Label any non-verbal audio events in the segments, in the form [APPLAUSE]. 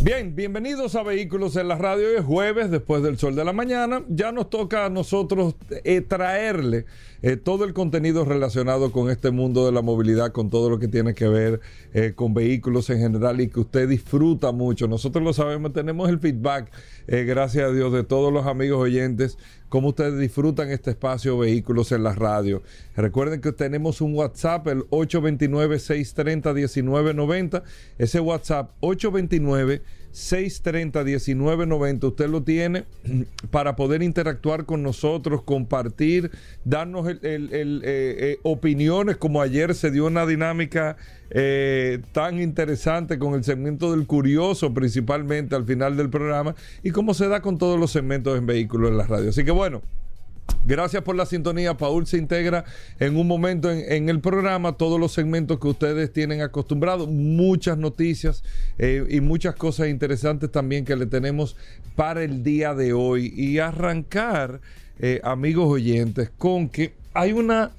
Bien, bienvenidos a Vehículos en la Radio. Es jueves, después del sol de la mañana. Ya nos toca a nosotros eh, traerle eh, todo el contenido relacionado con este mundo de la movilidad, con todo lo que tiene que ver eh, con vehículos en general y que usted disfruta mucho. Nosotros lo sabemos, tenemos el feedback, gracias a Dios, de todos los amigos oyentes, cómo ustedes disfrutan este espacio Vehículos en la Radio. Recuerden que tenemos un WhatsApp, el 829-630-1990. Ese WhatsApp, 829 630-1990. Usted lo tiene [CLEARS THROAT] para poder interactuar con nosotros, compartir, darnos eh, eh, opiniones, como ayer se dio una dinámica eh, tan interesante con el segmento del curioso, principalmente al final del programa, y como se da con todos los segmentos en vehículos en la radio. Así que bueno. Gracias por la sintonía. Paul se integra en un momento en, el programa, todos los segmentos que ustedes tienen acostumbrados, muchas noticias eh, y muchas cosas interesantes también que le tenemos para el día de hoy. Y arrancar, eh, amigos oyentes, con que hay una...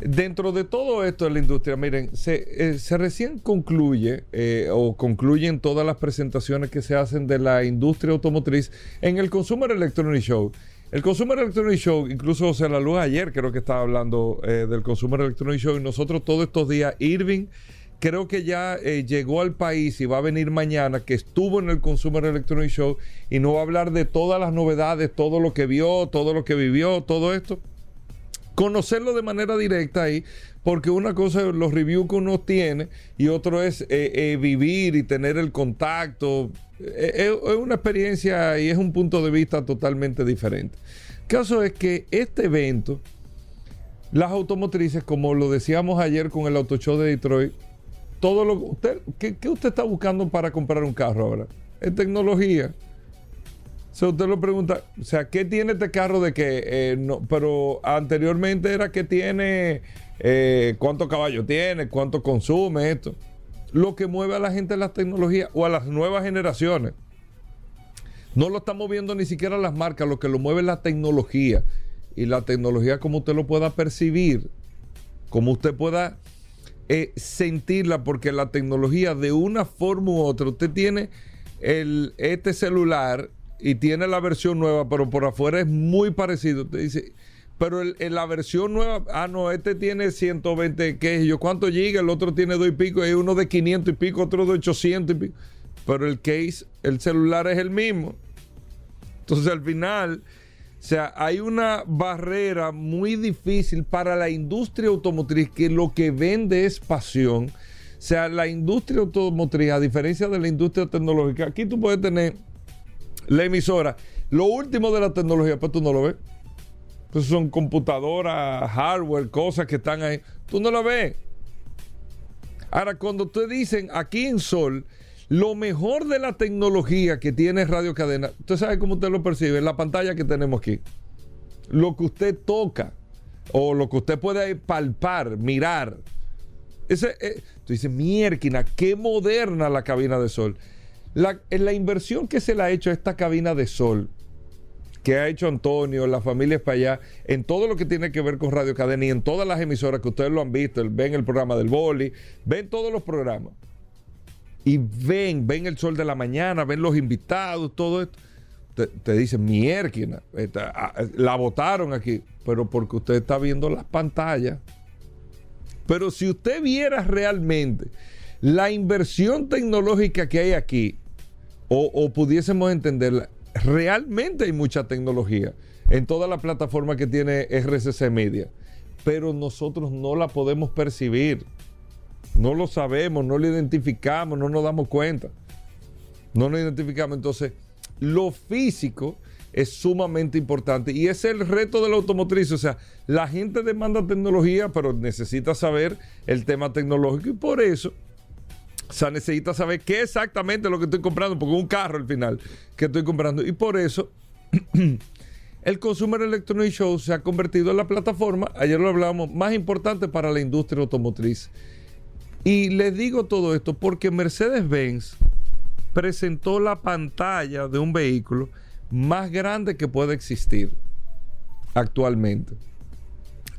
Dentro de todo esto de la industria, miren, se, eh, recién concluye o concluyen todas las presentaciones que se hacen de la industria automotriz en el Consumer Electronic Show. El Consumer Electronic Show, incluso José La Luz ayer creo que estaba hablando eh, del Consumer Electronic Show y nosotros todos estos días, Irving creo que ya eh, llegó al país y va a venir mañana, que estuvo en el Consumer Electronic Show y nos va a hablar de todas las novedades, todo lo que vio, todo lo que vivió, todo esto. Conocerlo de manera directa ahí, porque una cosa es los reviews que uno tiene y otro es eh, vivir y tener el contacto, es una experiencia y es un punto de vista totalmente diferente. El caso es que este evento, las automotrices, como lo decíamos ayer con el Auto Show de Detroit, todo lo usted, ¿qué, usted está buscando para comprar un carro ahora? Es tecnología. O sea, usted lo pregunta, o sea, ¿qué tiene este carro de que eh, no, pero anteriormente era que tiene eh, cuántos caballos tiene, cuánto consume esto lo que mueve a la gente es la tecnología o a las nuevas generaciones. No lo estamos viendo ni siquiera las marcas, lo que lo mueve es la tecnología. Y la tecnología como usted lo pueda percibir, como usted pueda eh, sentirla, porque la tecnología de una forma u otra, usted tiene el, este celular y tiene la versión nueva, pero por afuera es muy parecido. Usted dice, pero en la versión nueva, ah, no, este tiene 120, ¿qué es yo? ¿Cuánto llega? El otro tiene dos y pico, hay uno de 500 y pico, otro de 800 y pico. Pero el case, el celular es el mismo. Entonces al final, o sea, hay una barrera muy difícil para la industria automotriz que lo que vende es pasión. O sea, la industria automotriz, a diferencia de la industria tecnológica, aquí tú puedes tener la emisora, lo último de la tecnología, pues tú no lo ves. Pues son computadoras, hardware, cosas que están ahí. Tú no lo ves. Ahora, cuando te dicen aquí en Sol, lo mejor de la tecnología que tiene Radio Cadena, usted sabe cómo usted lo percibe, la pantalla que tenemos aquí. Lo que usted toca o lo que usted puede palpar, mirar. Ese, eh, tú dices, mierquina, qué moderna la cabina de sol. La, la inversión que se le ha hecho a esta cabina de sol que ha hecho Antonio, la familia para allá, en todo lo que tiene que ver con Radio Cadena y en todas las emisoras que ustedes lo han visto, ven el programa del boli, ven todos los programas. Y ven, ven el sol de la mañana, ven los invitados, todo esto. Te, dicen, mierda, la votaron aquí, pero porque usted está viendo las pantallas. Pero si usted viera realmente la inversión tecnológica que hay aquí, o, pudiésemos entenderla, realmente hay mucha tecnología en toda la plataforma que tiene RCC Media, pero nosotros no la podemos percibir. No lo sabemos, no lo identificamos, no nos damos cuenta. No lo identificamos. Entonces, lo físico es sumamente importante y es el reto de la automotriz. O sea, la gente demanda tecnología, pero necesita saber el tema tecnológico y por eso o sea, necesita saber qué exactamente lo que estoy comprando, porque es un carro al final que estoy comprando. Y por eso [CLEARS THROAT] el Consumer Electronic Show se ha convertido en la plataforma, ayer lo hablábamos, más importante para la industria automotriz. Y les digo todo esto porque Mercedes-Benz presentó la pantalla de un vehículo más grande que puede existir actualmente.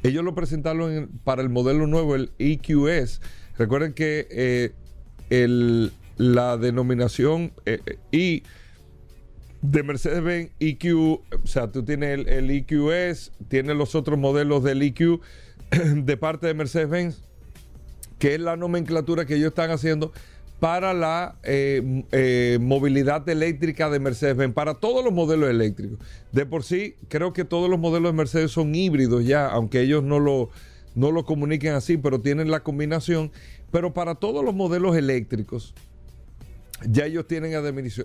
Ellos lo presentaron para el modelo nuevo, el EQS. Recuerden que eh, la denominación eh, I de Mercedes-Benz EQ, o sea, tú tienes el, el, EQS, tienes los otros modelos del EQ [CLEARS THROAT] de parte de Mercedes-Benz, que es la nomenclatura que ellos están haciendo para la eh, eh, movilidad eléctrica de Mercedes-Benz, para todos los modelos eléctricos. De por sí, creo que todos los modelos de Mercedes son híbridos ya, aunque ellos no lo, no lo comuniquen así, pero tienen la combinación. Pero para todos los modelos eléctricos, ya ellos tienen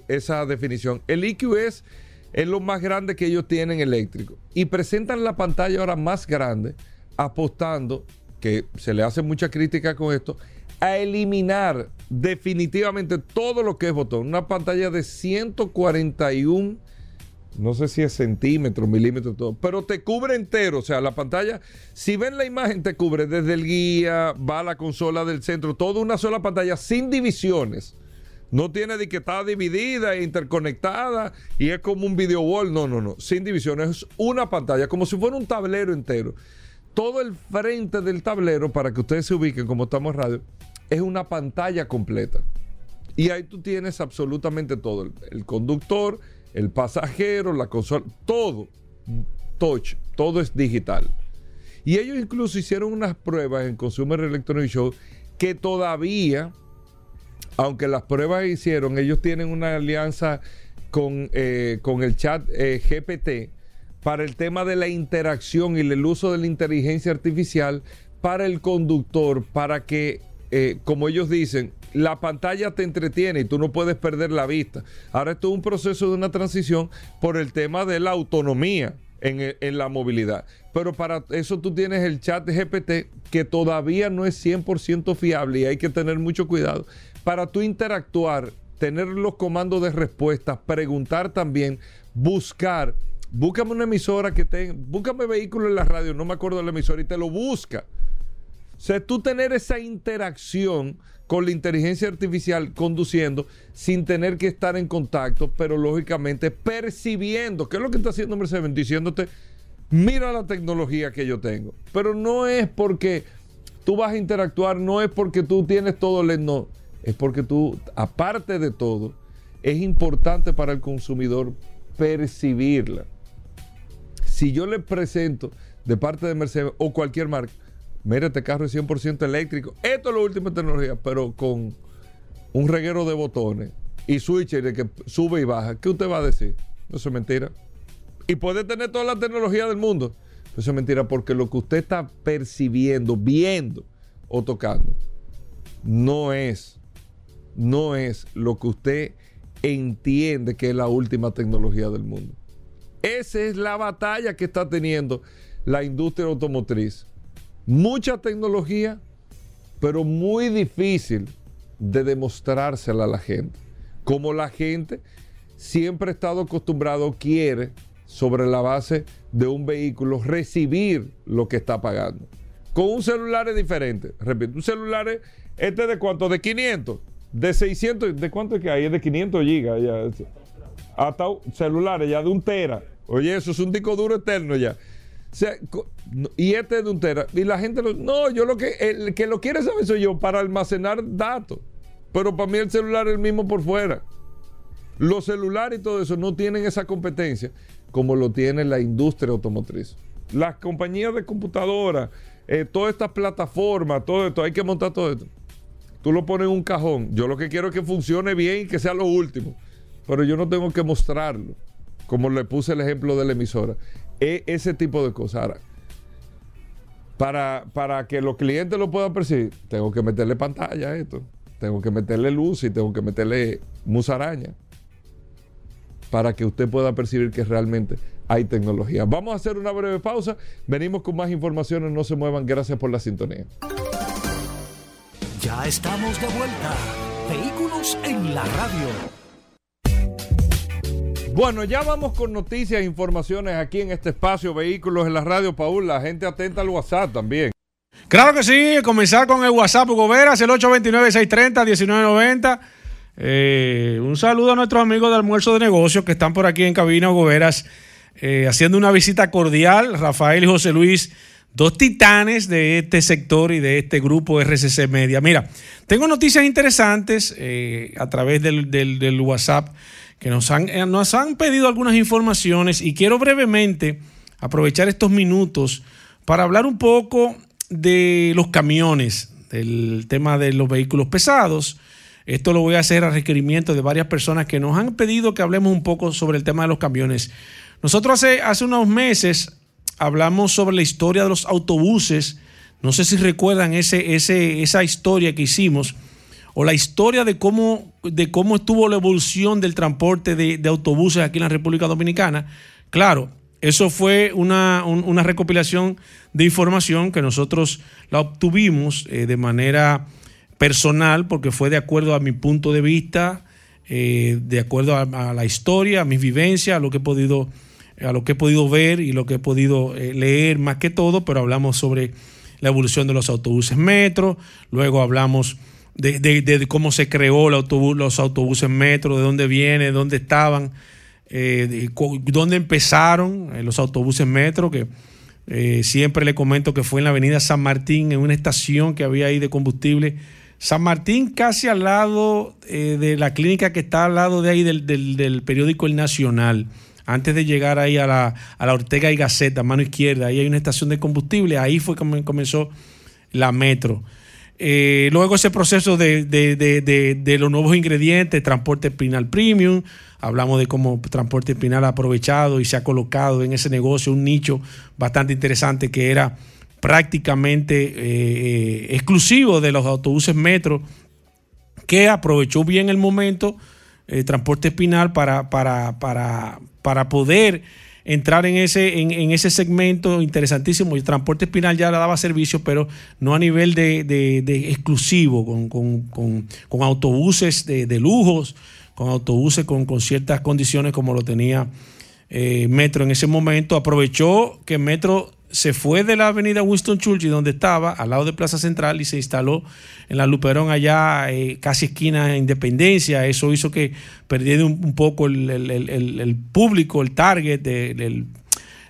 esa definición. El EQS es lo más grande que ellos tienen eléctrico. Y presentan la pantalla ahora más grande, apostando, que se le hace mucha crítica con esto, a eliminar definitivamente todo lo que es botón. Una pantalla de 141, no sé si es centímetros, milímetros, todo, pero te cubre entero. O sea, la pantalla, si ven la imagen, te cubre desde el guía, va a la consola del centro, toda una sola pantalla sin divisiones. No tiene de que está dividida e interconectada y es como un video wall. No, no, no. Sin divisiones. Es una pantalla, como si fuera un tablero entero. Todo el frente del tablero, para que ustedes se ubiquen como estamos en radio, es una pantalla completa. Y ahí tú tienes absolutamente todo. El, el conductor, el pasajero, la consola, todo. Touch, todo es digital. Y ellos incluso hicieron unas pruebas en Consumer Electronic Show que todavía aunque las pruebas hicieron, ellos tienen una alianza con, eh, con el chat eh, GPT para el tema de la interacción y el uso de la inteligencia artificial para el conductor, para que, eh, como ellos dicen, la pantalla te entretiene y tú no puedes perder la vista. Ahora esto es un proceso de una transición por el tema de la autonomía en, en la movilidad. Pero para eso tú tienes el chat GPT que todavía no es 100% fiable y hay que tener mucho cuidado para tú interactuar, tener los comandos de respuesta, preguntar también, buscar. Búscame una emisora que tenga, búscame vehículo en la radio, no me acuerdo de la emisora, y te lo busca. O sea, tú tener esa interacción con la inteligencia artificial conduciendo sin tener que estar en contacto, pero lógicamente percibiendo, ¿qué es lo que está haciendo Mercedes? Diciéndote, mira la tecnología que yo tengo. Pero no es porque tú vas a interactuar, no es porque tú tienes todo el... No, es porque tú, aparte de todo, es importante para el consumidor percibirla. Si yo le presento de parte de Mercedes o cualquier marca, mire, este carro es 100% eléctrico, esto es la última tecnología, pero con un reguero de botones y switcher que sube y baja, ¿qué usted va a decir? No es mentira. Y puede tener toda la tecnología del mundo. Eso es mentira porque lo que usted está percibiendo, viendo o tocando, no es no es lo que usted entiende que es la última tecnología del mundo. Esa es la batalla que está teniendo la industria automotriz. Mucha tecnología, pero muy difícil de demostrársela a la gente. Como la gente siempre ha estado acostumbrado, quiere, sobre la base de un vehículo, recibir lo que está pagando. Con un celular es diferente. Repito, un celular es, este de cuánto? De 500 de 600, ¿de cuánto es que hay? Es de 500 gigas ya. Hasta celulares ya de un tera. Oye, eso es un disco duro eterno ya. Y este es de un tera. Y la gente, no, yo lo que, el que lo quiere saber soy yo para almacenar datos. Pero para mí el celular es el mismo por fuera. Los celulares y todo eso no tienen esa competencia como lo tiene la industria automotriz. Las compañías de computadoras, eh, todas estas plataformas, todo esto, hay que montar todo esto tú lo pones en un cajón. Yo lo que quiero es que funcione bien y que sea lo último. Pero yo no tengo que mostrarlo. Como le puse el ejemplo de la emisora. E, ese tipo de cosas. Ahora, para, para que los clientes lo puedan percibir, tengo que meterle pantalla a esto. Tengo que meterle luz y tengo que meterle musaraña. Para que usted pueda percibir que realmente hay tecnología. Vamos a hacer una breve pausa. Venimos con más informaciones. No se muevan. Gracias por la sintonía. Ya estamos de vuelta. Vehículos en la radio. Bueno, ya vamos con noticias e informaciones aquí en este espacio Vehículos en la Radio, Paul. La gente atenta al WhatsApp también. Claro que sí, comenzar con el WhatsApp Hugo Veras, el 829-630-1990. Eh, un saludo a nuestros amigos de almuerzo de negocios que están por aquí en cabina Hugo Veras, eh, haciendo una visita cordial. Rafael y José Luis, dos titanes de este sector y de este grupo RCC Media. Mira, tengo noticias interesantes eh, a través del, del, WhatsApp que nos han, nos han pedido algunas informaciones y quiero brevemente aprovechar estos minutos para hablar un poco de los camiones, del tema de los vehículos pesados. Esto lo voy a hacer a requerimiento de varias personas que nos han pedido que hablemos un poco sobre el tema de los camiones. Nosotros hace, hace unos meses hablamos sobre la historia de los autobuses. No sé si recuerdan ese, ese, esa historia que hicimos o la historia de cómo, de cómo estuvo la evolución del transporte de, autobuses aquí en la República Dominicana. Claro, eso fue una, recopilación de información que nosotros la obtuvimos eh, de manera personal porque fue de acuerdo a mi punto de vista, eh, de acuerdo a, la historia, a mis vivencias, a lo que he podido, a lo que he podido ver y lo que he podido eh, leer más que todo, pero hablamos sobre la evolución de los autobuses metro, luego hablamos de, cómo se creó los autobuses metro, de dónde viene, de dónde estaban eh, dónde empezaron eh, los autobuses metro, que eh, siempre le comento que fue en la avenida San Martín, en una estación que había ahí de combustible. San Martín casi al lado de la clínica que está al lado de ahí del, periódico El Nacional. Antes de llegar ahí a la, Ortega y Gaceta, mano izquierda, ahí hay una estación de combustible, ahí fue que comenzó la metro. Luego ese proceso de, de, los nuevos ingredientes, transporte espinal premium, Hablamos de cómo Transporte Espinal ha aprovechado y se ha colocado en ese negocio un nicho bastante interesante que era prácticamente eh, eh, exclusivo de los autobuses metro, que aprovechó bien el momento eh, Transporte Espinal para, para, para, para poder entrar en ese, en, ese segmento interesantísimo. El transporte espinal ya le daba servicio, pero no a nivel de, exclusivo, con, autobuses de, de, lujos, con autobuses con, ciertas condiciones como lo tenía eh, Metro en ese momento. Aprovechó que Metro se fue de la avenida Winston Churchill, donde estaba, al lado de Plaza Central, y se instaló en la Luperón, allá eh, casi esquina de Independencia. Eso hizo que perdiera un, poco el, público, el target del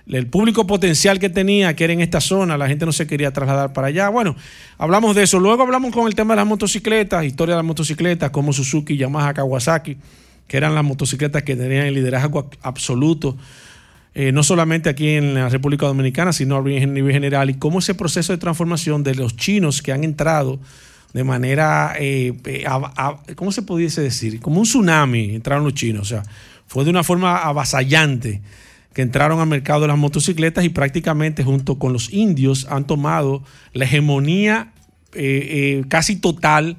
el público potencial que tenía, que era en esta zona, la gente no se quería trasladar para allá. Bueno, hablamos de eso. Luego hablamos con el tema de las motocicletas, historia de las motocicletas, como Suzuki, Yamaha, Kawasaki, que eran las motocicletas que tenían el liderazgo absoluto, eh, no solamente aquí en la República Dominicana, sino a nivel general, y cómo ese proceso de transformación de los chinos que han entrado de manera, eh, eh, ¿cómo se pudiese decir? Como un tsunami entraron los chinos, o sea, fue de una forma avasallante que entraron al mercado de las motocicletas y prácticamente junto con los indios han tomado la hegemonía eh, casi total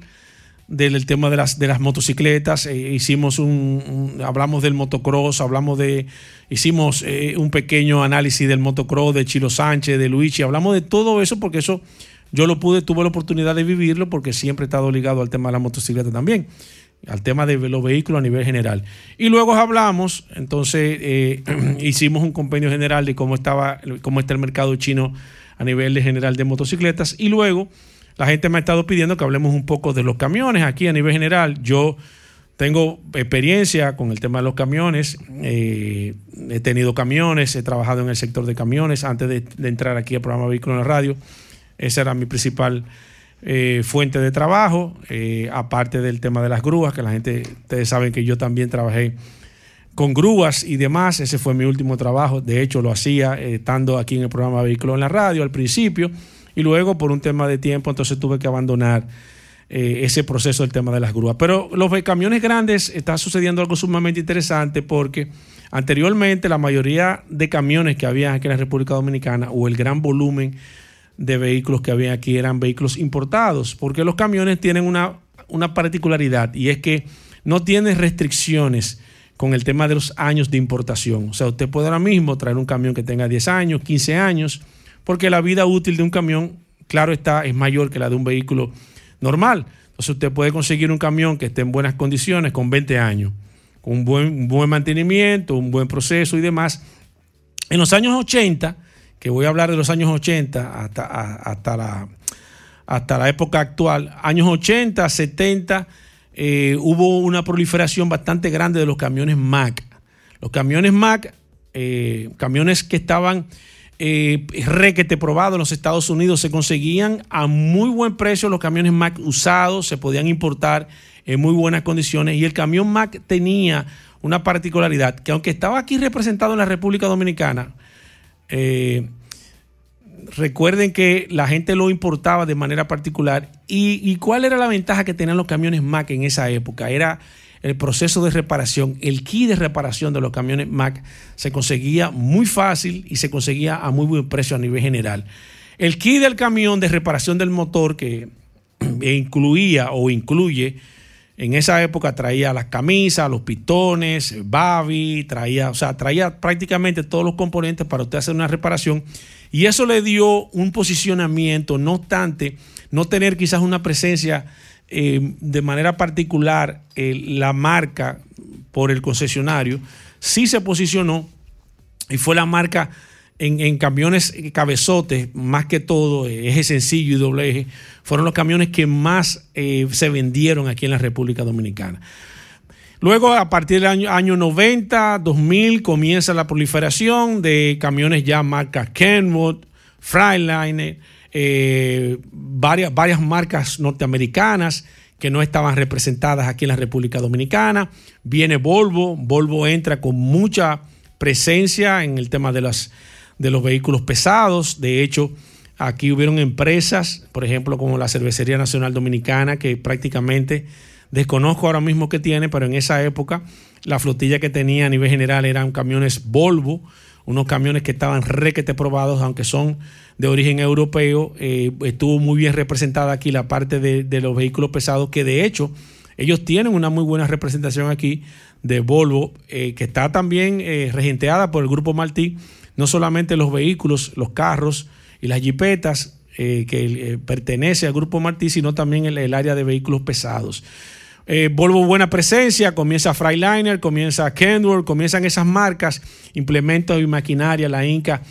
del tema de las, de las motocicletas. Eh, hicimos un, hablamos del motocross, hablamos de, hicimos un pequeño análisis del motocross de Chilo Sánchez, de Luigi, hablamos de todo eso porque eso yo lo pude, tuve la oportunidad de vivirlo porque siempre he estado ligado al tema de la motocicleta también al tema de los vehículos a nivel general. Y luego hablamos, entonces eh, [CLEARS THROAT] hicimos un compendio general de cómo estaba, cómo está el mercado chino a nivel general de motocicletas. Y luego la gente me ha estado pidiendo que hablemos un poco de los camiones aquí a nivel general. Yo tengo experiencia con el tema de los camiones, eh, he tenido camiones, he trabajado en el sector de camiones antes de, entrar aquí al programa Vehículo en la Radio. Esa era mi principal eh, fuente de trabajo, eh, aparte del tema de las grúas, que la gente, ustedes saben que yo también trabajé con grúas y demás, ese fue mi último trabajo, de hecho lo hacía estando aquí en el programa Vehículo en la Radio al principio, y luego por un tema de tiempo entonces tuve que abandonar ese proceso del tema de las grúas. Pero los camiones grandes está sucediendo algo sumamente interesante porque anteriormente la mayoría de camiones que había aquí en la República Dominicana o el gran volumen de vehículos que había aquí eran vehículos importados, porque los camiones tienen una, una particularidad y es que no tienen restricciones con el tema de los años de importación. O sea, usted puede ahora mismo traer un camión que tenga 10 años, 15 años, porque la vida útil de un camión, claro está, es mayor que la de un vehículo normal. Entonces usted puede conseguir un camión que esté en buenas condiciones con 20 años, con un buen, buen mantenimiento, un buen proceso y demás. En los años 80, que voy a hablar de los años 80 hasta, hasta, la, hasta la época actual, años 80, 70, eh, hubo una proliferación bastante grande de los camiones Mac. Los camiones Mac, eh, camiones que estaban eh, requete probado en los Estados Unidos, se conseguían a muy buen precio los camiones Mac usados, se podían importar en muy buenas condiciones y el camión Mac tenía una particularidad que aunque estaba aquí representado en la República Dominicana, eh, recuerden que la gente lo importaba de manera particular. ¿Y, cuál era la ventaja que tenían los camiones Mac en esa época? Era el proceso de reparación, el key de reparación de los camiones Mac se conseguía muy fácil y se conseguía a muy buen precio a nivel general. El key del camión de reparación del motor que [CLEARS THROAT] incluía o incluye en esa época traía las camisas, los pitones, Babi, traía, o sea, traía prácticamente todos los componentes para usted hacer una reparación. Y eso le dio un posicionamiento, no obstante, no tener quizás una presencia eh, de manera particular, eh, la marca por el concesionario, sí se posicionó y fue la marca en, camiones cabezotes, más que todo, eh, eje sencillo y doble eje, fueron los camiones que más se vendieron aquí en la República Dominicana. Luego, a partir del año, año 90, 2000, comienza la proliferación de camiones ya marca Kenwood, Freightliner, eh, varias, varias marcas norteamericanas que no estaban representadas aquí en la República Dominicana. Viene Volvo, Volvo entra con mucha presencia en el tema de las de los vehículos pesados. De hecho, aquí hubieron empresas, por ejemplo, como la Cervecería Nacional Dominicana, que prácticamente desconozco ahora mismo qué tiene, pero en esa época la flotilla que tenía a nivel general eran camiones Volvo, unos camiones que estaban requete probados, aunque son de origen europeo. Eh, estuvo muy bien representada aquí la parte de, los vehículos pesados, que de hecho ellos tienen una muy buena representación aquí de Volvo, eh, que está también eh, regenteada por el grupo Martí no solamente los vehículos, los carros y las jipetas que pertenece al Grupo Martí, sino también el, área de vehículos pesados. Eh, Volvo buena presencia, comienza Freightliner, comienza Kenworth, comienzan esas marcas, implementos y maquinaria, la Inca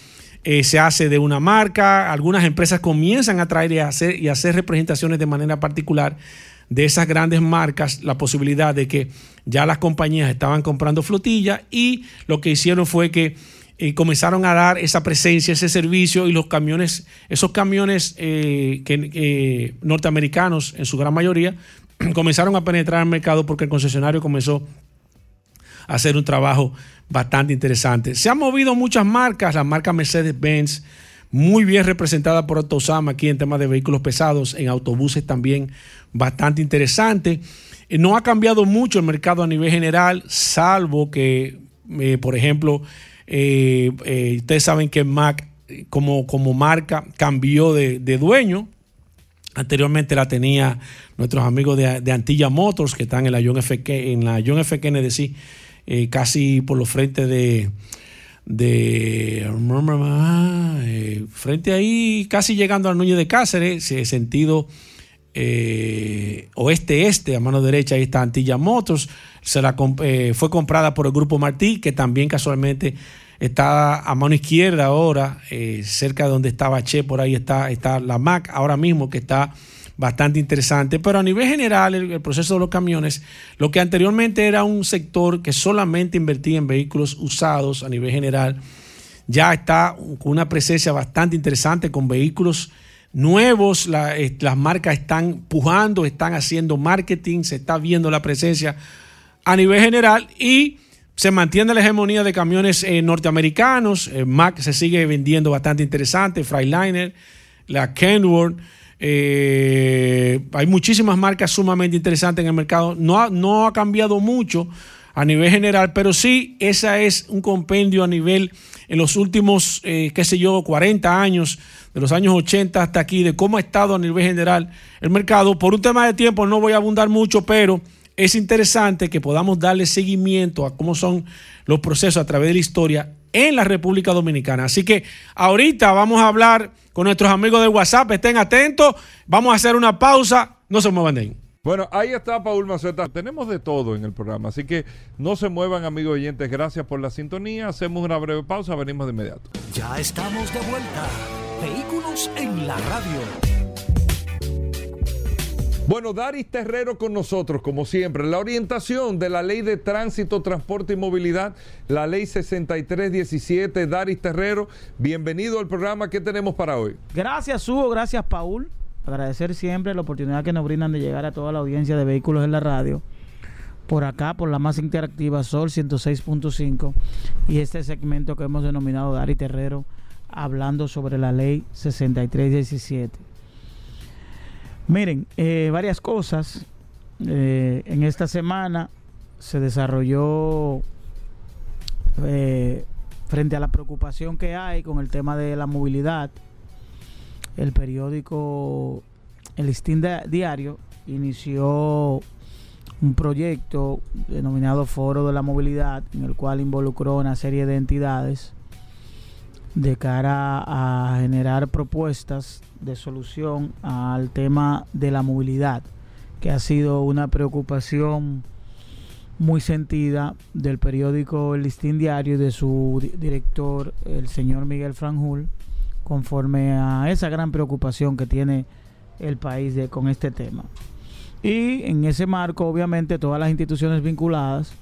se hace de una marca, algunas empresas comienzan a traer y hacer, y hacer representaciones de manera particular de esas grandes marcas, la posibilidad de que ya las compañías estaban comprando flotilla y lo que hicieron fue que y comenzaron a dar esa presencia, ese servicio y los camiones, esos camiones eh, que, norteamericanos en su gran mayoría, [CLEARS THROAT] comenzaron a penetrar al mercado porque el concesionario comenzó a hacer un trabajo bastante interesante. Se han movido muchas marcas, la marca Mercedes-Benz, muy bien representada por Autosama aquí en temas de vehículos pesados, en autobuses también bastante interesante. Eh, no ha cambiado mucho el mercado a nivel general, salvo que, eh, por ejemplo, eh, ustedes saben que Mac como, como marca cambió de, dueño. Anteriormente la tenía nuestros amigos de, Antilla Motors, que están en la John F. en la John F. Kennedy, eh, casi por los frentes de, de frente ahí, casi llegando al Núñez de Cáceres, sentido oeste-este, a mano derecha, ahí está Antilla Motors. Se la, fue comprada por el Grupo Martí, que también casualmente está a mano izquierda ahora, eh, cerca de donde estaba Che, por ahí está, está la MAC ahora mismo, que está bastante interesante. Pero a nivel general, el, proceso de los camiones, lo que anteriormente era un sector que solamente invertía en vehículos usados a nivel general, ya está con una presencia bastante interesante con vehículos nuevos, eh, las marcas están pujando, están haciendo marketing, se está viendo la presencia a nivel general y se mantiene la hegemonía de camiones eh, norteamericanos. Eh, Mac se sigue vendiendo bastante interesante. Freightliner, la Kenworth. Eh, hay muchísimas marcas sumamente interesantes en el mercado. No ha, no ha cambiado mucho a nivel general, pero sí, esa es un compendio a nivel en los últimos, qué sé yo, 40 años, de los años 80 hasta aquí, de cómo ha estado a nivel general el mercado. Por un tema de tiempo no voy a abundar mucho, pero es interesante que podamos darle seguimiento a cómo son los procesos a través de la historia en la República Dominicana. Así que ahorita vamos a hablar con nuestros amigos de WhatsApp, estén atentos, vamos a hacer una pausa, no se muevan de ahí. Bueno, ahí está Paul Maceta. Tenemos de todo en el programa, así que no se muevan, amigos oyentes. Gracias por la sintonía. Hacemos una breve pausa, venimos de inmediato. Ya estamos de vuelta. Vehículos en la radio. Bueno, Daris Terrero con nosotros, como siempre. La orientación de la Ley de Tránsito, Transporte y Movilidad, la Ley 6317. Daris Terrero, bienvenido al programa. ¿Qué tenemos para hoy? Gracias, Hugo. Gracias, Paul. Agradecer siempre la oportunidad que nos brindan de llegar a toda la audiencia de vehículos en la radio. Por acá, por la más interactiva Sol 106.5 y este segmento que hemos denominado Daris Terrero, hablando sobre la ley 6317. Miren, eh, varias cosas. Eh, en esta semana se desarrolló eh, frente a la preocupación que hay con el tema de la movilidad. El periódico El Listín Diario inició un proyecto denominado Foro de la Movilidad, en el cual involucró una serie de entidades de cara a generar propuestas de solución al tema de la movilidad, que ha sido una preocupación muy sentida del periódico El Listín Diario y de su director, el señor Miguel Franjul, conforme a esa gran preocupación que tiene el país con este tema. Y en ese marco, obviamente, todas las instituciones vinculadas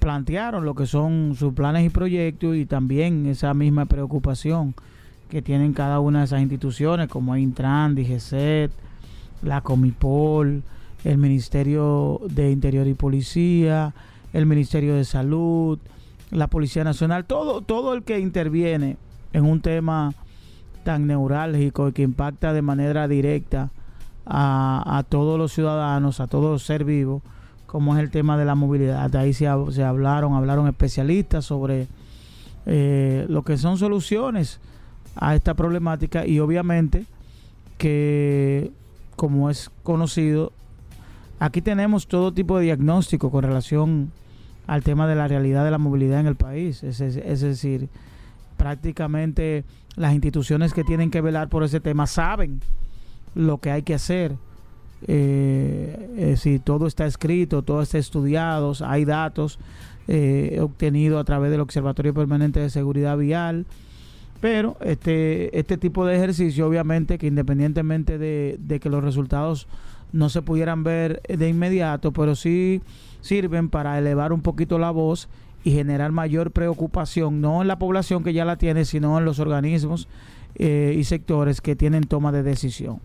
plantearon lo que son sus planes y proyectos y también esa misma preocupación que tienen cada una de esas instituciones como Intran, DGCET, la Comipol, el Ministerio de Interior y Policía, el Ministerio de Salud, la Policía Nacional, todo, todo el que interviene en un tema tan neurálgico y que impacta de manera directa a, a todos los ciudadanos, a todo ser vivo, como es el tema de la movilidad. Ahí se, hablaron, hablaron especialistas sobre eh, lo que son soluciones a esta problemática y obviamente que como es conocido, aquí tenemos todo tipo de diagnóstico con relación al tema de la realidad de la movilidad en el país. Es, decir, prácticamente las instituciones que tienen que velar por ese tema saben lo que hay que hacer. Eh, si todo está escrito, todo está estudiado, hay datos eh, obtenidos a través del Observatorio Permanente de Seguridad Vial pero este, este tipo de ejercicio, obviamente, que independientemente de, que los resultados no se pudieran ver de inmediato, pero sí sirven para elevar un poquito la voz y generar mayor preocupación, no en la población que ya la tiene, sino en los organismos eh, y sectores que tienen toma de decisión.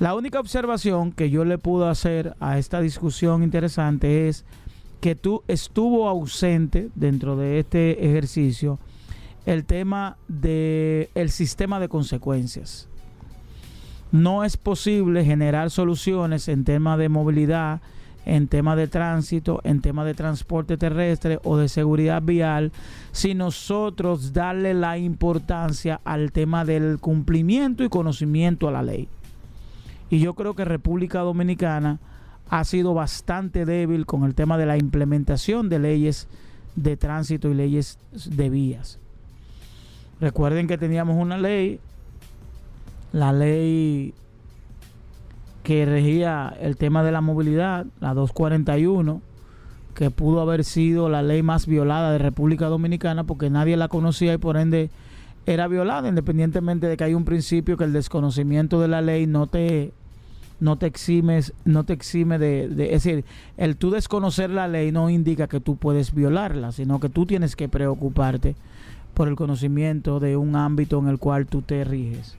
La única observación que yo le puedo hacer a esta discusión interesante es que tú estuvo ausente dentro de este ejercicio el tema del el sistema de consecuencias. No es posible generar soluciones en tema de movilidad, en tema de tránsito, en tema de transporte terrestre o de seguridad vial, si nosotros darle la importancia al tema del cumplimiento y conocimiento a la ley. Y yo creo que República Dominicana ha sido bastante débil con el tema de la implementación de leyes de tránsito y leyes de vías. Recuerden que teníamos una ley, la ley que regía el tema de la movilidad, la 241, que pudo haber sido la ley más violada de República Dominicana porque nadie la conocía y por ende era violada, independientemente de que hay un principio que el desconocimiento de la ley no te no te eximes, no te exime de, de, es decir, el tú desconocer la ley no indica que tú puedes violarla, sino que tú tienes que preocuparte por el conocimiento de un ámbito en el cual tú te riges.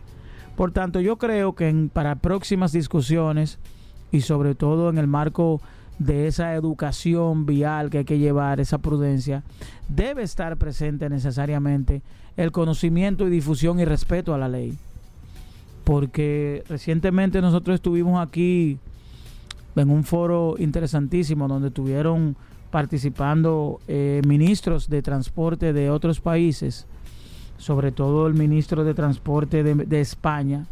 Por tanto, yo creo que para próximas discusiones y sobre todo en el marco de esa educación vial que hay que llevar, esa prudencia, debe estar presente necesariamente el conocimiento y difusión y respeto a la ley. Porque recientemente nosotros estuvimos aquí en un foro interesantísimo donde tuvieron participando eh, ministros de transporte de otros países, sobre todo el ministro de Transporte de, España,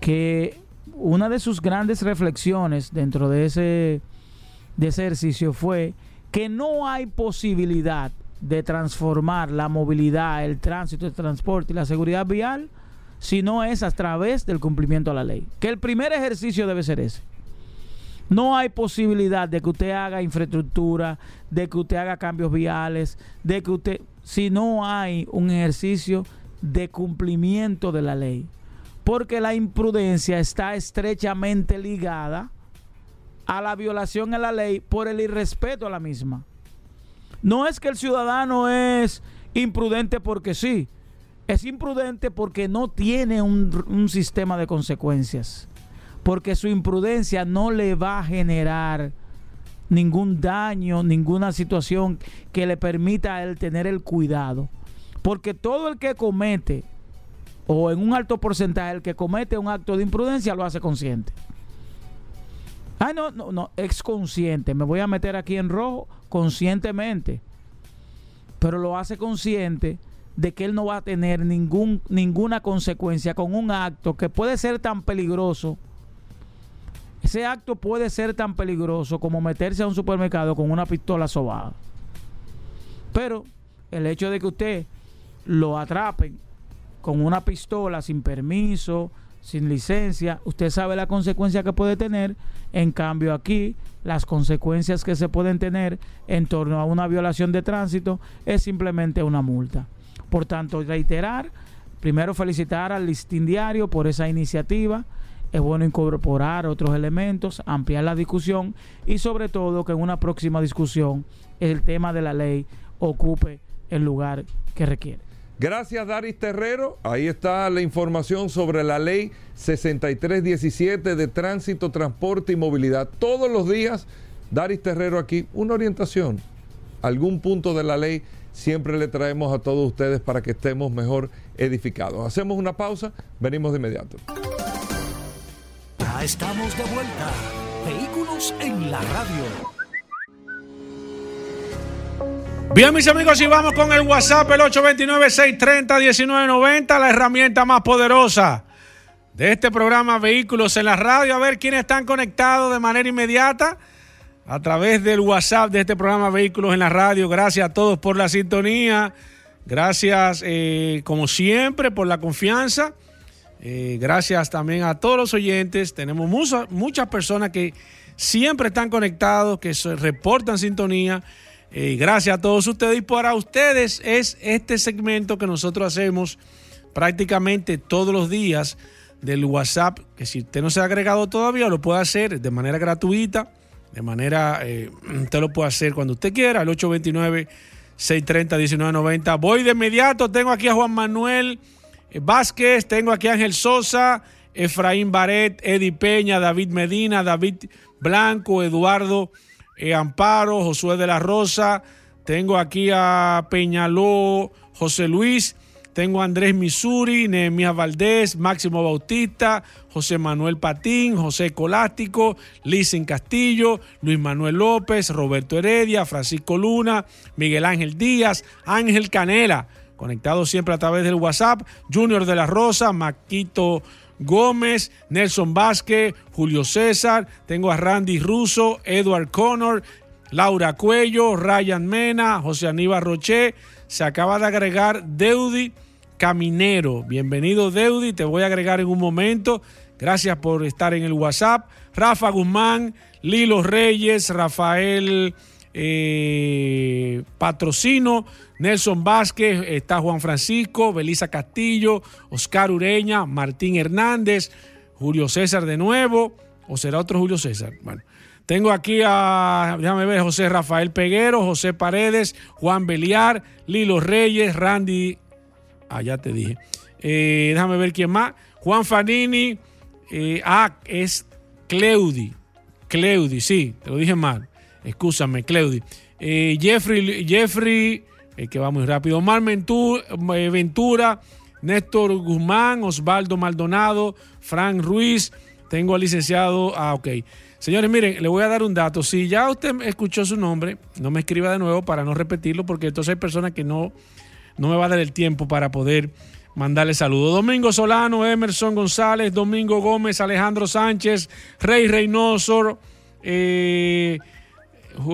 que una de sus grandes reflexiones dentro de ese, de ese ejercicio fue que no hay posibilidad de transformar la movilidad, el tránsito, el transporte y la seguridad vial si no es a través del cumplimiento a la ley. Que el primer ejercicio debe ser ese. No hay posibilidad de que usted haga infraestructura, de que usted haga cambios viales, de que usted, si no hay un ejercicio de cumplimiento de la ley. Porque la imprudencia está estrechamente ligada a la violación a la ley por el irrespeto a la misma. No es que el ciudadano es imprudente porque sí, es imprudente porque no tiene un, sistema de consecuencias porque su imprudencia no le va a generar ningún daño, ninguna situación que le permita a él tener el cuidado. Porque todo el que comete, o en un alto porcentaje, el que comete un acto de imprudencia lo hace consciente. Ah, no, no, no, es consciente. Me voy a meter aquí en rojo conscientemente. Pero lo hace consciente de que él no va a tener ningún, ninguna consecuencia con un acto que puede ser tan peligroso ese acto puede ser tan peligroso como meterse a un supermercado con una pistola sobada. Pero el hecho de que usted lo atrapen con una pistola sin permiso, sin licencia, usted sabe la consecuencia que puede tener. En cambio aquí, las consecuencias que se pueden tener en torno a una violación de tránsito es simplemente una multa. Por tanto, reiterar, primero felicitar al listín diario por esa iniciativa es bueno incorporar otros elementos, ampliar la discusión y sobre todo que en una próxima discusión el tema de la ley ocupe el lugar que requiere. Gracias, Daris Terrero. Ahí está la información sobre la ley 6317 de tránsito, transporte y movilidad. Todos los días, Daris Terrero aquí, una orientación, algún punto de la ley, siempre le traemos a todos ustedes para que estemos mejor edificados. Hacemos una pausa, venimos de inmediato estamos de vuelta. Vehículos en la radio. Bien, mis amigos, y vamos con el WhatsApp, el 829-630-1990, la herramienta más poderosa de este programa Vehículos en la Radio. A ver quiénes están conectados de manera inmediata a través del WhatsApp de este programa Vehículos en la Radio. Gracias a todos por la sintonía. Gracias, eh, como siempre, por la confianza. Eh, gracias también a todos los oyentes. Tenemos muchas personas que siempre están conectados, que reportan sintonía. Eh, gracias a todos ustedes. Y para ustedes es este segmento que nosotros hacemos prácticamente todos los días del WhatsApp, que si usted no se ha agregado todavía, lo puede hacer de manera gratuita, de manera, eh, [CLEARS THROAT] usted lo puede hacer cuando usted quiera, al 829-630-1990. Voy de inmediato, tengo aquí a Juan Manuel. Eh, Vázquez, tengo aquí a Ángel Sosa, Efraín Baret, Eddie Peña, David Medina, David Blanco, Eduardo eh, Amparo, Josué de la Rosa, tengo aquí a Peñaló, José Luis, tengo a Andrés Misuri, Nehemías Valdés, Máximo Bautista, José Manuel Patín, José Colástico, Lisen Castillo, Luis Manuel López, Roberto Heredia, Francisco Luna, Miguel Ángel Díaz, Ángel Canela, conectados siempre a través del WhatsApp, Junior de la Rosa, Maquito Gómez, Nelson Vázquez, Julio César, tengo a Randy Russo, Edward Connor, Laura Cuello, Ryan Mena, José Aníbal Roché, se acaba de agregar Deudi Caminero. Bienvenido Deudi, te voy a agregar en un momento. Gracias por estar en el WhatsApp. Rafa Guzmán, Lilo Reyes, Rafael eh, Patrocino, Nelson Vázquez, está Juan Francisco, Belisa Castillo, Oscar Ureña, Martín Hernández, Julio César de nuevo, o será otro Julio César. Bueno, tengo aquí a, déjame ver, José Rafael Peguero, José Paredes, Juan Beliar, Lilo Reyes, Randy, ah, ya te dije, eh, déjame ver quién más, Juan Fanini, eh, ah, es Cleudi, Cleudi, sí, te lo dije mal. Escúchame, Cleudi. Eh, Jeffrey, Jeffrey eh, que va muy rápido. Omar Ventura, Néstor Guzmán, Osvaldo Maldonado, Frank Ruiz. Tengo al licenciado. Ah, ok. Señores, miren, le voy a dar un dato. Si ya usted escuchó su nombre, no me escriba de nuevo para no repetirlo, porque entonces hay personas que no, no me va a dar el tiempo para poder mandarle saludos. Domingo Solano, Emerson González, Domingo Gómez, Alejandro Sánchez, Rey Reynoso, eh,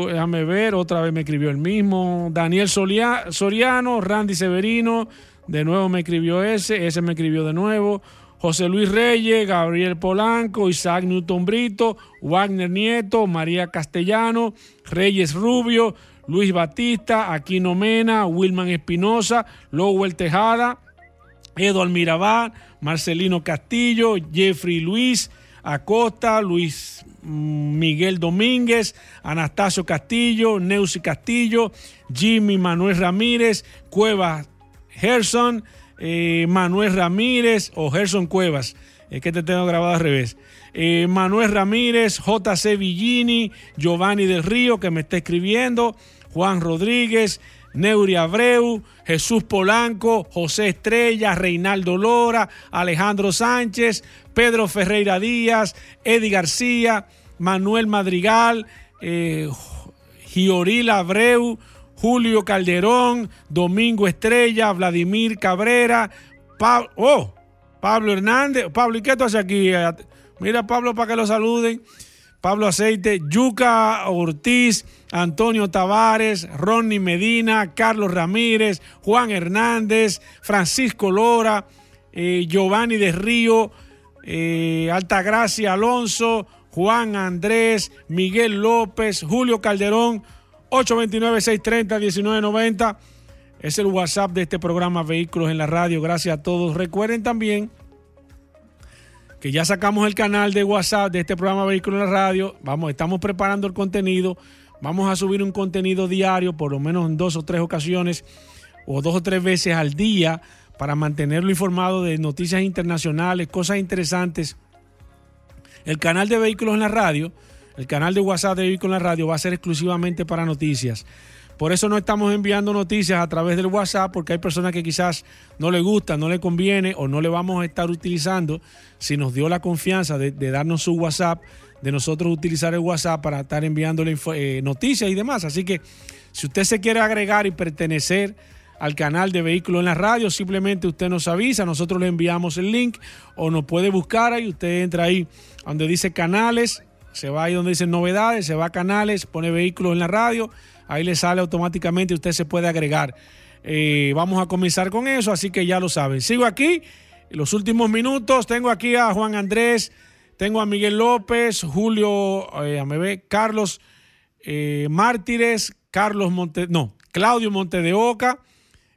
déjame ver, otra vez me escribió el mismo. Daniel Soriano, Randy Severino, de nuevo me escribió ese, ese me escribió de nuevo. José Luis Reyes, Gabriel Polanco, Isaac Newton Brito, Wagner Nieto, María Castellano, Reyes Rubio, Luis Batista, Aquino Mena, Wilman Espinosa, Lowell Tejada, Eduard Mirabal, Marcelino Castillo, Jeffrey Luis Acosta, Luis mm, Miguel Domínguez, Anastasio Castillo, Neusi Castillo, Jimmy Manuel Ramírez, Cuevas Gerson, eh, Manuel Ramírez o Gerson Cuevas, es que te tengo grabado al revés. Eh, Manuel Ramírez, JC Villini, Giovanni del Río, que me está escribiendo, Juan Rodríguez, Neuri Abreu, Jesús Polanco, José Estrella, Reinaldo Lora, Alejandro Sánchez, Pedro Ferreira Díaz, Eddie García, Manuel Madrigal, eh, Gioril Abreu, Julio Calderón, Domingo Estrella, Vladimir Cabrera, oh, Pablo Hernández. Pablo, ¿y qué tú haces aquí? Mira, Pablo, para que lo saluden. Pablo Aceite, Yuca Ortiz, Antonio Tavares, Ronnie Medina, Carlos Ramírez, Juan Hernández, Francisco Lora, eh, Giovanni de Río, eh, Altagracia Alonso, Juan Andrés, Miguel López, Julio Calderón, 829-630-1990. Es el WhatsApp de este programa Vehículos en la Radio. Gracias a todos. Recuerden también que ya sacamos el canal de WhatsApp de este programa Vehículos en la Radio. Vamos, estamos preparando el contenido. Vamos a subir un contenido diario, por lo menos en dos o tres ocasiones, o dos o tres veces al día, para mantenerlo informado de noticias internacionales, cosas interesantes. El canal de Vehículos en la Radio, el canal de WhatsApp de Vehículos en la Radio va a ser exclusivamente para noticias. Por eso no estamos enviando noticias a través del WhatsApp, porque hay personas que quizás no le gusta, no le conviene o no le vamos a estar utilizando. Si nos dio la confianza de, darnos su WhatsApp, de nosotros utilizar el WhatsApp para estar enviándole eh, noticias y demás. Así que si usted se quiere agregar y pertenecer al canal de Vehículos en la Radio, simplemente usted nos avisa, nosotros le enviamos el link o nos puede buscar ahí, usted entra ahí donde dice canales, se va ahí donde dice novedades, se va a canales, pone Vehículos en la Radio ahí le sale automáticamente y usted se puede agregar. Eh, vamos a comenzar con eso, así que ya lo saben. Sigo aquí, en los últimos minutos, tengo aquí a Juan Andrés, tengo a Miguel López, Julio, eh, Carlos eh, Mártires, Carlos Monte, no, Claudio Monte de Oca,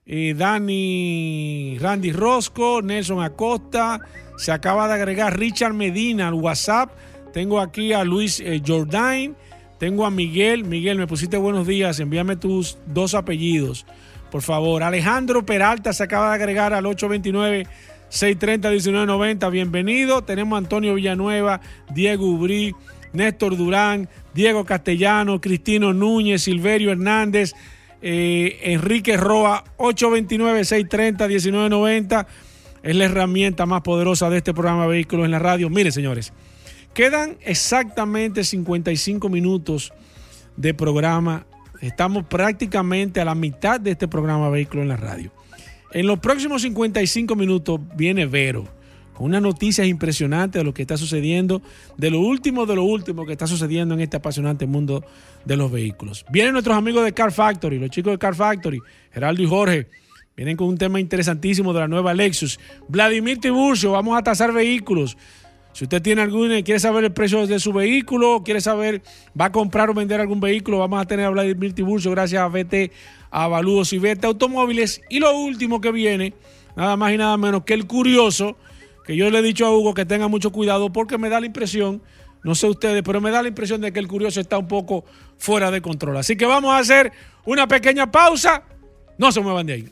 Dani Randy Rosco, Nelson Acosta, se acaba de agregar Richard Medina al WhatsApp, tengo aquí a Luis Jordain, tengo a Miguel. Miguel, me pusiste buenos días. Envíame tus dos apellidos, por favor. Alejandro Peralta se acaba de agregar al 829-630-1990. Bienvenido. Tenemos a Antonio Villanueva, Diego Ubrí, Néstor Durán, Diego Castellano, Cristino Núñez, Silverio Hernández, eh, Enrique Roa, 829-630-1990. Es la herramienta más poderosa de este programa Vehículos en la Radio. Mire, señores. Quedan exactamente 55 minutos de programa. Estamos prácticamente a la mitad de este programa Vehículo en la Radio. En los próximos 55 minutos viene Vero con una noticia impresionante de lo que está sucediendo, de lo último de lo último que está sucediendo en este apasionante mundo de los vehículos. Vienen nuestros amigos de Car Factory, los chicos de Car Factory, Geraldo y Jorge. Vienen con un tema interesantísimo de la nueva Lexus. Vladimir Tiburcio, vamos a tasar vehículos. Si usted tiene alguna quiere saber el precio de su vehículo, quiere saber, va a comprar o vender algún vehículo, vamos a tener a Vladimir Tiburcio gracias a VT, a Valudos y VT Automóviles. Y lo último que viene, nada más y nada menos que el curioso, que yo le he dicho a Hugo que tenga mucho cuidado porque me da la impresión, no sé ustedes, pero me da la impresión de que el curioso está un poco fuera de control. Así que vamos a hacer una pequeña pausa. No se muevan de ahí.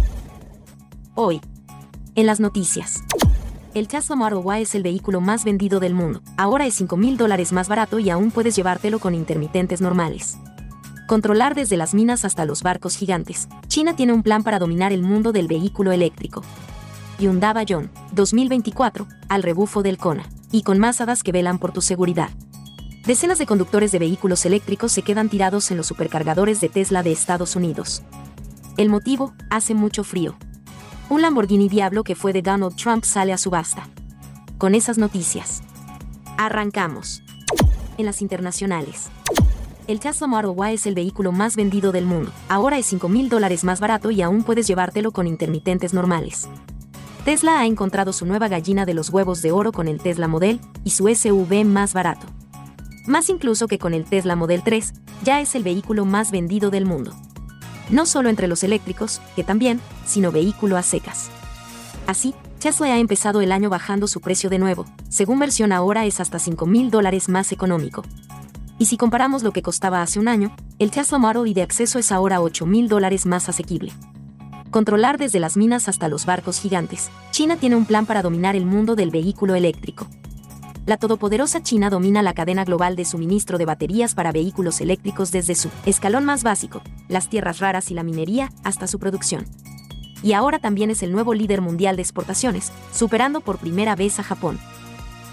Hoy, en las noticias. El Tesla Model Y es el vehículo más vendido del mundo. Ahora es 5 mil dólares más barato y aún puedes llevártelo con intermitentes normales. Controlar desde las minas hasta los barcos gigantes. China tiene un plan para dominar el mundo del vehículo eléctrico. Hyundai Bayon, 2024, al rebufo del Kona, y con más hadas que velan por tu seguridad. Decenas de conductores de vehículos eléctricos se quedan tirados en los supercargadores de Tesla de Estados Unidos. El motivo, hace mucho frío. Un Lamborghini Diablo que fue de Donald Trump sale a subasta. Con esas noticias. Arrancamos. En las internacionales. El Tesla Model Y es el vehículo más vendido del mundo. Ahora es 5 mil dólares más barato y aún puedes llevártelo con intermitentes normales. Tesla ha encontrado su nueva gallina de los huevos de oro con el Tesla Model y su SUV más barato. Más incluso que con el Tesla Model 3, ya es el vehículo más vendido del mundo. No solo entre los eléctricos, que también, sino vehículo a secas. Así, Tesla ha empezado el año bajando su precio de nuevo, según versión ahora es hasta 5 mil dólares más económico. Y si comparamos lo que costaba hace un año, el Tesla Model y de acceso es ahora 8 mil dólares más asequible. Controlar desde las minas hasta los barcos gigantes, China tiene un plan para dominar el mundo del vehículo eléctrico la todopoderosa China domina la cadena global de suministro de baterías para vehículos eléctricos desde su escalón más básico, las tierras raras y la minería, hasta su producción. Y ahora también es el nuevo líder mundial de exportaciones, superando por primera vez a Japón.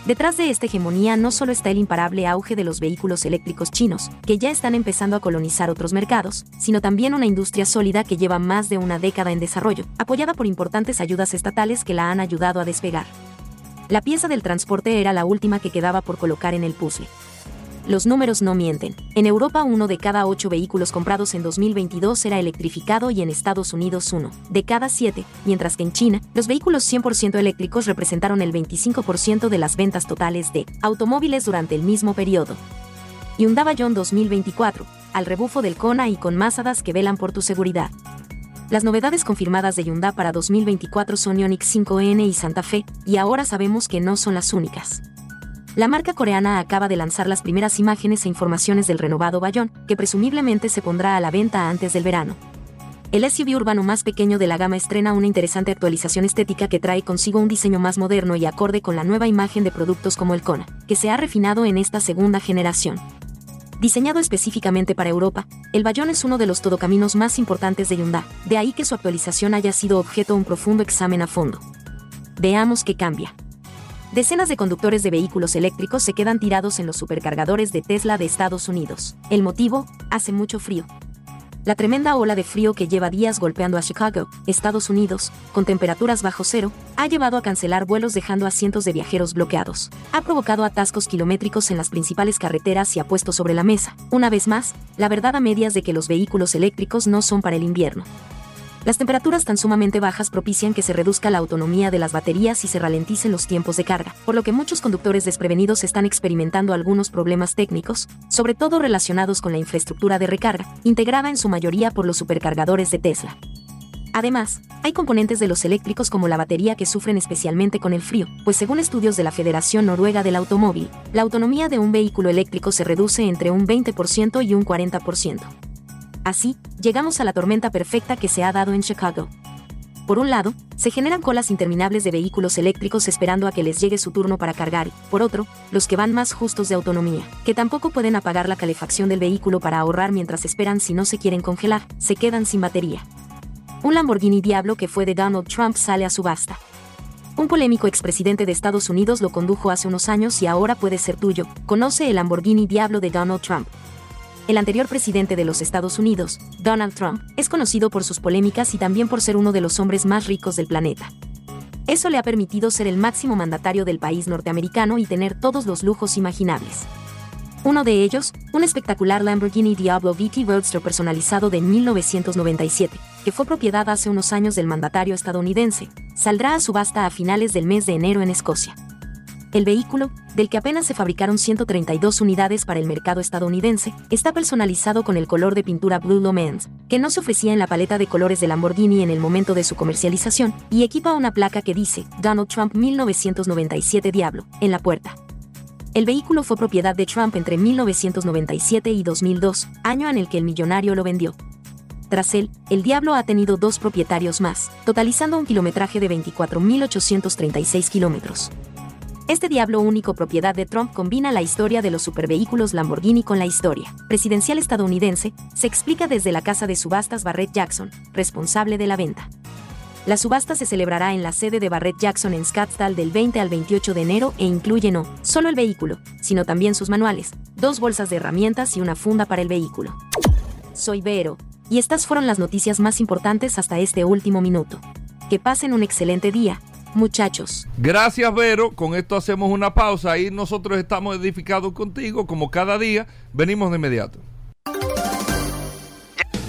Detrás de esta hegemonía no solo está el imparable auge de los vehículos eléctricos chinos, que ya están empezando a colonizar otros mercados, sino también una industria sólida que lleva más de una década en desarrollo, apoyada por importantes ayudas estatales que la han ayudado a despegar. La pieza del transporte era la última que quedaba por colocar en el puzzle. Los números no mienten. En Europa uno de cada ocho vehículos comprados en 2022 era electrificado y en Estados Unidos uno de cada siete, mientras que en China, los vehículos 100% eléctricos representaron el 25% de las ventas totales de automóviles durante el mismo periodo. Hyundai Bayon 2024, al rebufo del Kona y con más hadas que velan por tu seguridad. Las novedades confirmadas de Hyundai para 2024 son Ioniq 5N y Santa Fe, y ahora sabemos que no son las únicas. La marca coreana acaba de lanzar las primeras imágenes e informaciones del renovado Bayon, que presumiblemente se pondrá a la venta antes del verano. El SUV urbano más pequeño de la gama estrena una interesante actualización estética que trae consigo un diseño más moderno y acorde con la nueva imagen de productos como el Kona, que se ha refinado en esta segunda generación. Diseñado específicamente para Europa, el Bayón es uno de los todocaminos más importantes de Hyundai, de ahí que su actualización haya sido objeto de un profundo examen a fondo. Veamos qué cambia. Decenas de conductores de vehículos eléctricos se quedan tirados en los supercargadores de Tesla de Estados Unidos. El motivo, hace mucho frío, la tremenda ola de frío que lleva días golpeando a Chicago, Estados Unidos, con temperaturas bajo cero, ha llevado a cancelar vuelos dejando a cientos de viajeros bloqueados. Ha provocado atascos kilométricos en las principales carreteras y ha puesto sobre la mesa, una vez más, la verdad a medias de que los vehículos eléctricos no son para el invierno. Las temperaturas tan sumamente bajas propician que se reduzca la autonomía de las baterías y se ralenticen los tiempos de carga, por lo que muchos conductores desprevenidos están experimentando algunos problemas técnicos, sobre todo relacionados con la infraestructura de recarga, integrada en su mayoría por los supercargadores de Tesla. Además, hay componentes de los eléctricos como la batería que sufren especialmente con el frío, pues según estudios de la Federación Noruega del Automóvil, la autonomía de un vehículo eléctrico se reduce entre un 20% y un 40%. Así, llegamos a la tormenta perfecta que se ha dado en Chicago. Por un lado, se generan colas interminables de vehículos eléctricos esperando a que les llegue su turno para cargar, y, por otro, los que van más justos de autonomía, que tampoco pueden apagar la calefacción del vehículo para ahorrar mientras esperan si no se quieren congelar, se quedan sin batería. Un Lamborghini Diablo que fue de Donald Trump sale a subasta. Un polémico expresidente de Estados Unidos lo condujo hace unos años y ahora puede ser tuyo. Conoce el Lamborghini Diablo de Donald Trump. El anterior presidente de los Estados Unidos, Donald Trump, es conocido por sus polémicas y también por ser uno de los hombres más ricos del planeta. Eso le ha permitido ser el máximo mandatario del país norteamericano y tener todos los lujos imaginables. Uno de ellos, un espectacular Lamborghini Diablo VT Roadster personalizado de 1997, que fue propiedad hace unos años del mandatario estadounidense, saldrá a subasta a finales del mes de enero en Escocia. El vehículo, del que apenas se fabricaron 132 unidades para el mercado estadounidense, está personalizado con el color de pintura Blue Lomance, que no se ofrecía en la paleta de colores de Lamborghini en el momento de su comercialización, y equipa una placa que dice Donald Trump 1997 Diablo en la puerta. El vehículo fue propiedad de Trump entre 1997 y 2002, año en el que el millonario lo vendió. Tras él, el Diablo ha tenido dos propietarios más, totalizando un kilometraje de 24.836 kilómetros. Este diablo único propiedad de Trump combina la historia de los supervehículos Lamborghini con la historia presidencial estadounidense, se explica desde la casa de subastas Barrett Jackson, responsable de la venta. La subasta se celebrará en la sede de Barrett Jackson en Scottsdale del 20 al 28 de enero e incluye no solo el vehículo, sino también sus manuales, dos bolsas de herramientas y una funda para el vehículo. Soy Vero, y estas fueron las noticias más importantes hasta este último minuto. Que pasen un excelente día, muchachos. Gracias, Vero. Con esto hacemos una pausa y nosotros estamos edificados contigo, como cada día. Venimos de inmediato.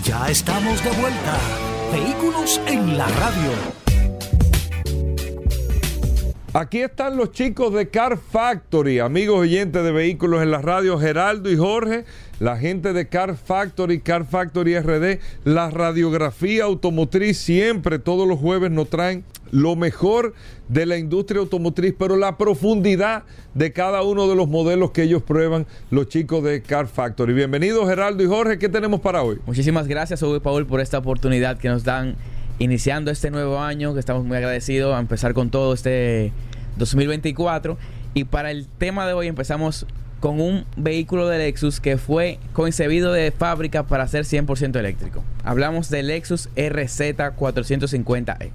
Ya estamos de vuelta. Vehículos en la radio. Aquí están los chicos de Car Factory, amigos oyentes de vehículos en la radio, Geraldo y Jorge, la gente de Car Factory, Car Factory RD, la radiografía automotriz siempre, todos los jueves nos traen lo mejor de la industria automotriz, pero la profundidad de cada uno de los modelos que ellos prueban, los chicos de Car Factory. Bienvenidos Geraldo y Jorge, ¿qué tenemos para hoy? Muchísimas gracias, Hugo Paul, por esta oportunidad que nos dan iniciando este nuevo año, que estamos muy agradecidos a empezar con todo este 2024. Y para el tema de hoy empezamos con un vehículo de Lexus que fue concebido de fábrica para ser 100% eléctrico. Hablamos del Lexus RZ 450e.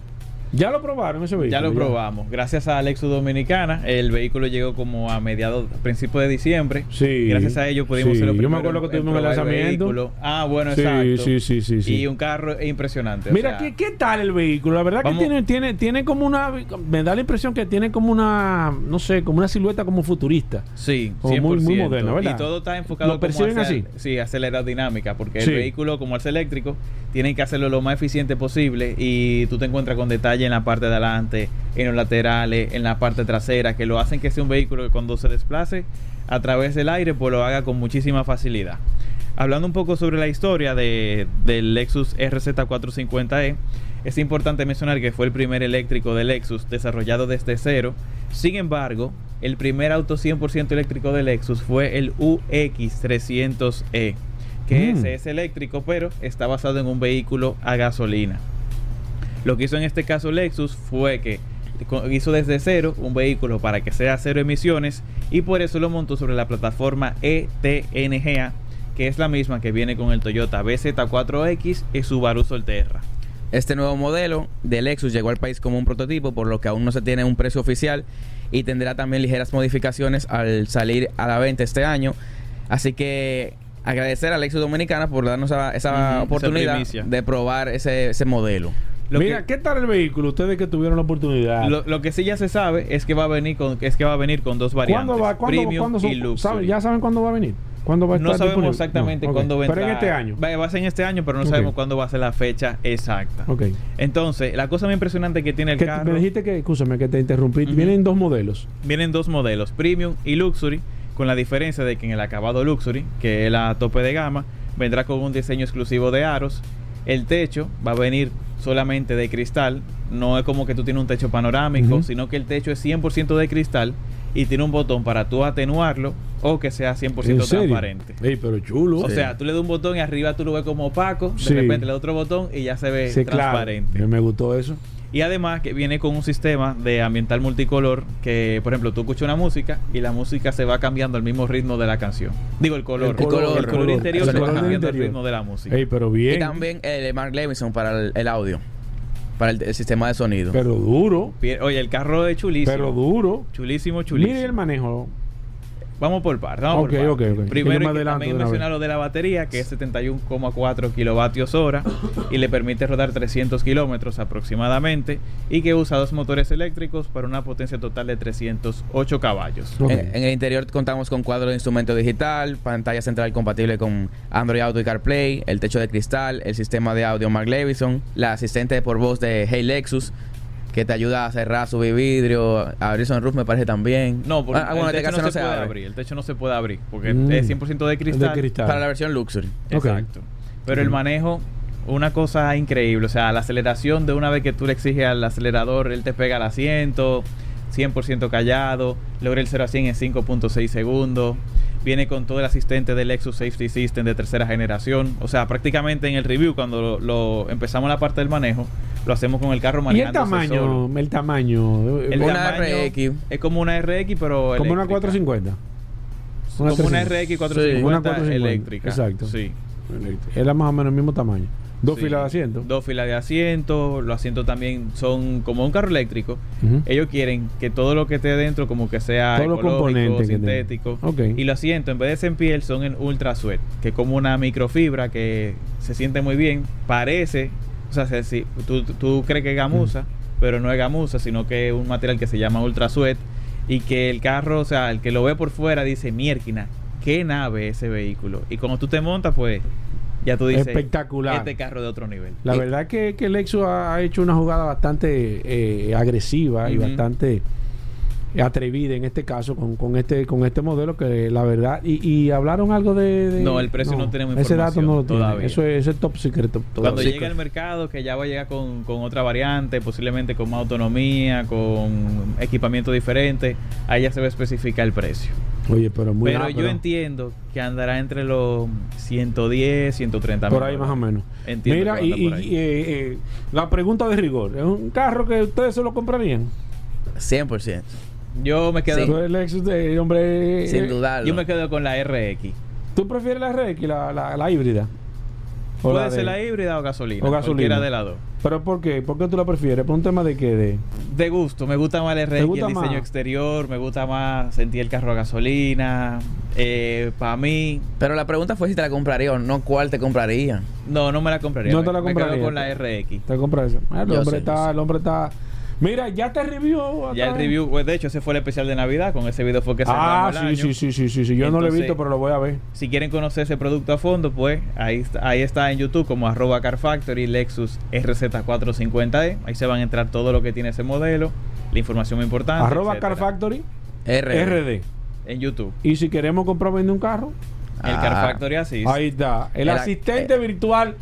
¿Ya lo probaron ese vehículo? Ya lo probamos. Gracias a Lexus Dominicana, el vehículo llegó como a mediados, principios de diciembre. Sí. Gracias a ello pudimos Sí, ser los yo me acuerdo que tuvimos el lanzamiento. vehículo. Ah, bueno, Sí, exacto. sí, sí, sí, sí. Y un carro impresionante. o Mira, sea, ¿qué, ¿qué tal el vehículo? La verdad Vamos- que tiene, tiene, tiene como una... Me da la impresión que tiene como una... No sé, como una silueta como futurista. Sí, Como muy- 100%. muy moderno, ¿verdad? Y todo está enfocado ¿Lo perciben como hacia, así? Sí, hacia la aerodinámica, porque el vehículo, como ser eléctrico, tienen que hacerlo lo más eficiente posible y tú te encuentras con en la parte de adelante, en los laterales, en la parte trasera, que lo hacen que sea un vehículo que cuando se desplace a través del aire, pues lo haga con muchísima facilidad. Hablando un poco sobre la historia de, del Lexus RZ450e, es importante mencionar que fue el primer eléctrico de Lexus desarrollado desde cero. Sin embargo, el primer auto 100% eléctrico de Lexus fue el UX300e, que Mm. ese es eléctrico, pero está basado en un vehículo a gasolina. Lo que hizo en este caso Lexus fue que hizo desde cero un vehículo para que sea cero emisiones y por eso lo montó sobre la plataforma ETNGA, que es la misma que viene con el Toyota BZ4X y Subaru Solterra. Este nuevo modelo de Lexus llegó al país como un prototipo, por lo que aún no se tiene un precio oficial y tendrá también ligeras modificaciones al salir a la venta este año. Así que agradecer a Lexus Dominicana por darnos esa, oportunidad de probar ese, ese modelo. Lo Mira, que- ¿qué tal el vehículo? Ustedes que tuvieron la oportunidad. Lo, lo que sí ya se sabe es que va a venir con es que va a venir con dos variantes, ¿Cuándo va? ¿Cuándo, premium cuándo son- y luxury. ¿saben? ¿Ya saben cuándo va a venir? ¿Cuándo va a no sabemos disponible? exactamente No, ok. cuándo a Pero en este año. Va, va a ser en este año, pero no sabemos cuándo va a ser la fecha exacta. Ok. Entonces, la cosa más impresionante que tiene el Que- carro, me dijiste que, escúchame que te interrumpí, vienen dos modelos. vienen dos modelos, premium y luxury, con la diferencia de que en el acabado luxury, que es la tope de gama, vendrá con un diseño exclusivo de aros. El techo va a venir solamente de cristal, no es como que tú tienes un techo panorámico, sino que el techo es 100% de cristal y tiene un botón para tú atenuarlo o que sea 100% ¿En serio? transparente. Ey, pero chulo. O sea, tú le das un botón y arriba tú lo ves como opaco, de Sí. repente le das otro botón y ya se ve Sí, claro. transparente. Me, me gustó eso. Y además que viene con un sistema de ambiental multicolor que, por ejemplo, tú escuchas una música y la música se va cambiando al mismo ritmo de la canción. Digo, el color. El color, el color el interior color se va del cambiando al ritmo de la música. Ey, pero bien. Y también el Mark Levinson para el, el audio, para el, el sistema de sonido. Pero duro. Oye, el carro es chulísimo. Pero duro. Chulísimo, chulísimo. Mire el manejo. Vamos por par. Vamos por par. ok, ok. Que yo Primero que adelanto también mencionar lo de la batería, que es 71,4 kilovatios hora y le permite rodar 300 kilómetros aproximadamente y que usa dos motores eléctricos para una potencia total de 308 caballos. En, en el interior contamos con cuadro de instrumento digital, pantalla central compatible con Android Auto y CarPlay, el techo de cristal, el sistema de audio Mark Levinson, la asistente por voz de Hey Lexus, que te ayuda a cerrar su vidrio, a abrir sunroof me parece también. No, porque Ah, bueno, el este techo no, se, puede abre. abrir. El techo no se puede abrir porque Mm. es 100% de cristal. De cristal. Para la versión Luxury. Exacto. Pero el manejo, una cosa increíble. O sea, la aceleración de una vez que tú le exiges al acelerador, él te pega al asiento, 100% callado, logra el 0 a 100 en 5.6 segundos. Viene con todo el asistente del Lexus Safety System de tercera generación. O sea, prácticamente en el review, cuando lo, lo- empezamos la parte del manejo, lo hacemos con el carro Y el tamaño, solo. el tamaño. El Una tamaño RX. Es como una RX, pero como una eléctrica. 450. Como una 350. RX 450 Una 450, eléctrica. exacto. Sí. Era más o menos el mismo tamaño. Dos Sí, filas de asiento. Dos filas de asiento. Los asientos también son como un carro eléctrico. Ellos quieren que todo lo que esté dentro como que sea Todos los ecológico, sintético. Y los asientos en vez de ser en piel son en ultra sweat, que es como una microfibra que se siente muy bien. Parece, o sea, se- si- tú, tú crees que es gamuza, pero no es gamuza, sino que es un material que se llama ultra sweat y que el carro, o sea, el que lo ve por fuera dice, mierquina, qué nave ese vehículo. Y cuando tú te montas, pues ya tú dices, Espectacular. este carro de otro nivel. La Y- verdad que, que Lexus ha, hecho una jugada bastante eh, agresiva y bastante atrevida en este caso con, con este con este modelo que la verdad y, y hablaron algo de, de- No, el precio no tenemos ese dato no lo información tiene todavía. eso es, eso es top secret Cuando todavía. llegue al mercado, que ya va a llegar con, con otra variante, posiblemente con más autonomía, con equipamiento diferente, ahí ya se va a especificar el precio. oye pero muy pero yo entiendo que andará entre los 110, 130 por mil ahí más o menos Entiendo mira y, por y, ahí. eh, eh, la pregunta de rigor es un carro que ustedes se lo comprarían 100%. Yo me quedo, Sí. Tú, el Lexus de hombre Sin eh, dudarlo. yo me quedo con la RX. tú prefieres la RX la, la, la híbrida ¿O Puede la de- ser la híbrida o gasolina, o gasolina. cualquiera de las dos. pero por qué por qué tú la prefieres por un tema de que de De gusto, me gusta más el RX, gusta el diseño más? exterior, me gusta más sentir el carro a gasolina. Para mí, Pero la pregunta fue si te la compraría o no, cuál te compraría. no, no me la compraría. No me, te la me compraría. quedo con la RX. te Ah, el hombre está el hombre está mira ya te review Ya el review, pues, de hecho, ese fue el especial de Navidad. Con ese video fue que ah cerramos el sí, año. sí sí sí sí sí yo no lo he visto pero lo voy a ver Si quieren conocer ese producto a fondo, pues ahí está, ahí está en YouTube como arroba Car Factory Lexus RZ450E. Ahí se van a entrar todo lo que tiene ese modelo, la información muy importante. arroba etcétera. Car Factory R. RD En YouTube. y si queremos comprar o vender un carro El Ah. Car Factory así. ahí está el, El- asistente virtual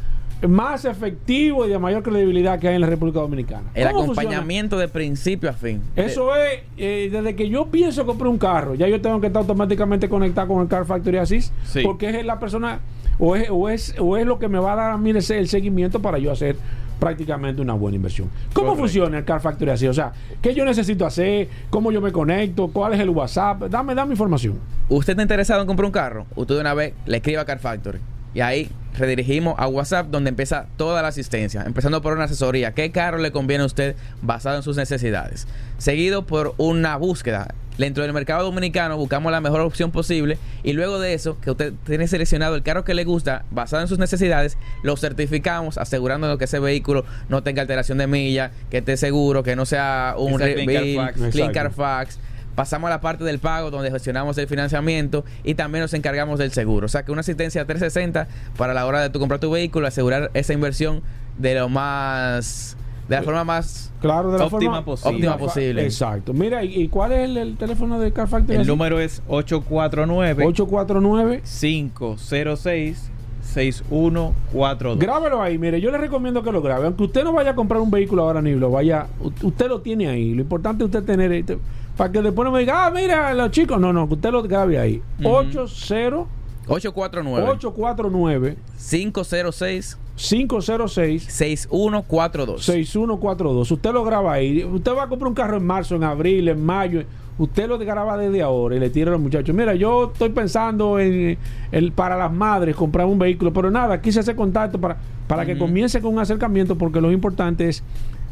más efectivo y de mayor credibilidad que hay en la República Dominicana El acompañamiento de principio a fin. Eso es, eh, desde que yo pienso comprar un carro, ya yo tengo que estar automáticamente conectado con el Car Factory Assist, Sí. porque es la persona, o es, o, es, o es lo que me va a dar a mí el seguimiento para yo hacer prácticamente una buena inversión. ¿Cómo Correcto. funciona el Car Factory Assist? O sea, ¿qué yo necesito hacer? ¿Cómo yo me conecto? ¿Cuál es el WhatsApp? Dame, dame información. ¿Usted está interesado en comprar un carro? Usted de una vez le escribe a Car Factory. Y ahí redirigimos a WhatsApp donde empieza toda la asistencia. Empezando por una asesoría. ¿Qué carro le conviene a usted basado en sus necesidades? Seguido por una búsqueda. Dentro del mercado dominicano buscamos la mejor opción posible. Y luego de eso, que usted tiene seleccionado el carro que le gusta basado en sus necesidades, lo certificamos asegurándonos que ese vehículo no tenga alteración de milla, que esté seguro, que no sea un clean Carfax. Pasamos a la parte del pago donde gestionamos el financiamiento y también nos encargamos del seguro. O sea que una asistencia 360 para la hora de tu comprar tu vehículo, asegurar esa inversión de lo más de la forma más Claro, de la Óptima forma posible. Óptima posible. Exacto. Mira, ¿y, y cuál es el, el teléfono de Car Factory? El número es 849 849 506 6142. Grábelo ahí, mire, yo le recomiendo que lo grabe. Aunque usted no vaya a comprar un vehículo ahora ni lo vaya, usted lo tiene ahí. Lo importante es usted tener este- para que después no me diga, ah, mira, los chicos, no, no, que usted lo grabe ahí. Ujú. 80 849 849 506 506 6142. 6142. Usted lo graba ahí. Usted va a comprar un carro en marzo, en abril, en mayo. Usted lo graba desde ahora y le tira a los muchachos. Mira, yo estoy pensando en el para las madres comprar un vehículo, pero nada, quise hacer contacto para, para que comience con un acercamiento porque lo importante es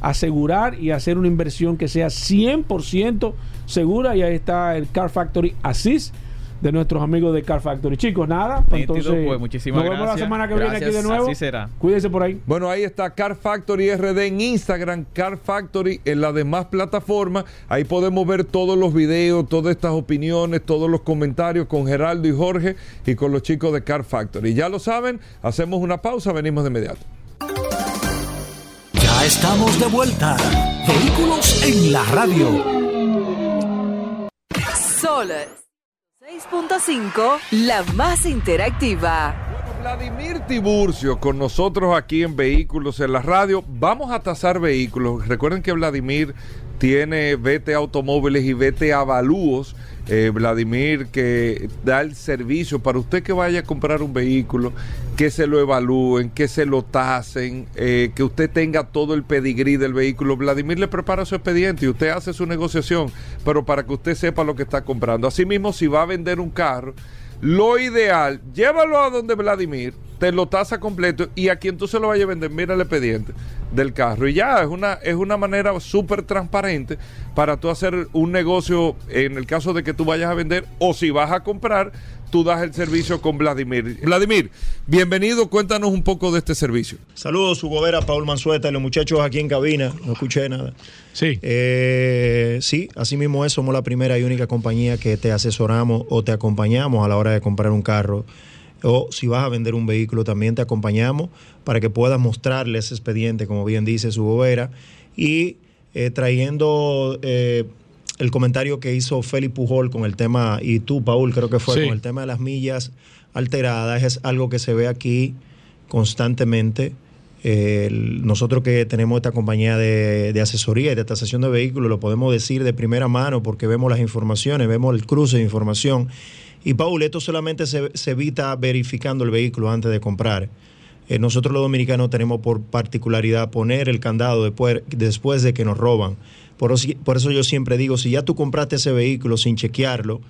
asegurar y hacer una inversión que sea 100% segura y ahí está el Car Factory Assist de nuestros amigos de Car Factory. Chicos, nada, pues Nítido, entonces pues, muchísimas nos vemos la gracias. semana que viene aquí de nuevo. así será. Cuídense por ahí. Bueno, ahí está Car Factory RD en Instagram, Car Factory en las demás plataformas. Ahí podemos ver todos los videos, todas estas opiniones, todos los comentarios con Geraldo y Jorge y con los chicos de Car Factory. Ya lo saben, hacemos una pausa, venimos de inmediato. Estamos de vuelta. Vehículos en la radio. Sol 6.5, la más interactiva. Vladimir Tiburcio con nosotros aquí en Vehículos en la Radio. Vamos a tasar vehículos. Recuerden que Vladimir tiene VT Automóviles y VT Avalúos. Eh, Vladimir que da el servicio para usted que vaya a comprar un vehículo, que se lo evalúen, que se lo tasen, eh, que usted tenga todo el pedigrí del vehículo. Vladimir le prepara su expediente y usted hace su negociación, pero para que usted sepa lo que está comprando. Asimismo, si va a vender un carro, lo ideal, llévalo a donde Vladimir te lo tasa completo y a quien tú se lo vayas a vender, mira el expediente del carro. Y ya, es una, es una manera súper transparente para tú hacer un negocio en el caso de que tú vayas a vender o si vas a comprar, tú das el servicio con Vladimir. Vladimir, bienvenido, cuéntanos un poco de este servicio. Saludos, Hugo Vera, Paul Manzueta y los muchachos aquí en cabina. No escuché nada. Sí. Eh, sí, así mismo es. Somos la primera y única compañía que te asesoramos o te acompañamos a la hora de comprar un carro. O si vas a vender un vehículo, también te acompañamos para que puedas mostrarle ese expediente, como bien dice Hugo Vera. Y eh, trayendo eh, el comentario que hizo Félix Pujol con el tema, y tú, Paul, creo que fue, Sí. con el tema de las millas alteradas, es algo que se ve aquí constantemente. Eh, nosotros que tenemos esta compañía de, de asesoría y de tasación de vehículos, lo podemos decir de primera mano porque vemos las informaciones, vemos el cruce de información. Y Paul, esto solamente se, se evita verificando el vehículo antes de comprar. Eh, nosotros los dominicanos tenemos por particularidad poner el candado después, después de que nos roban. Por, eso- por eso yo siempre digo, si ya tú compraste ese vehículo sin chequearlo,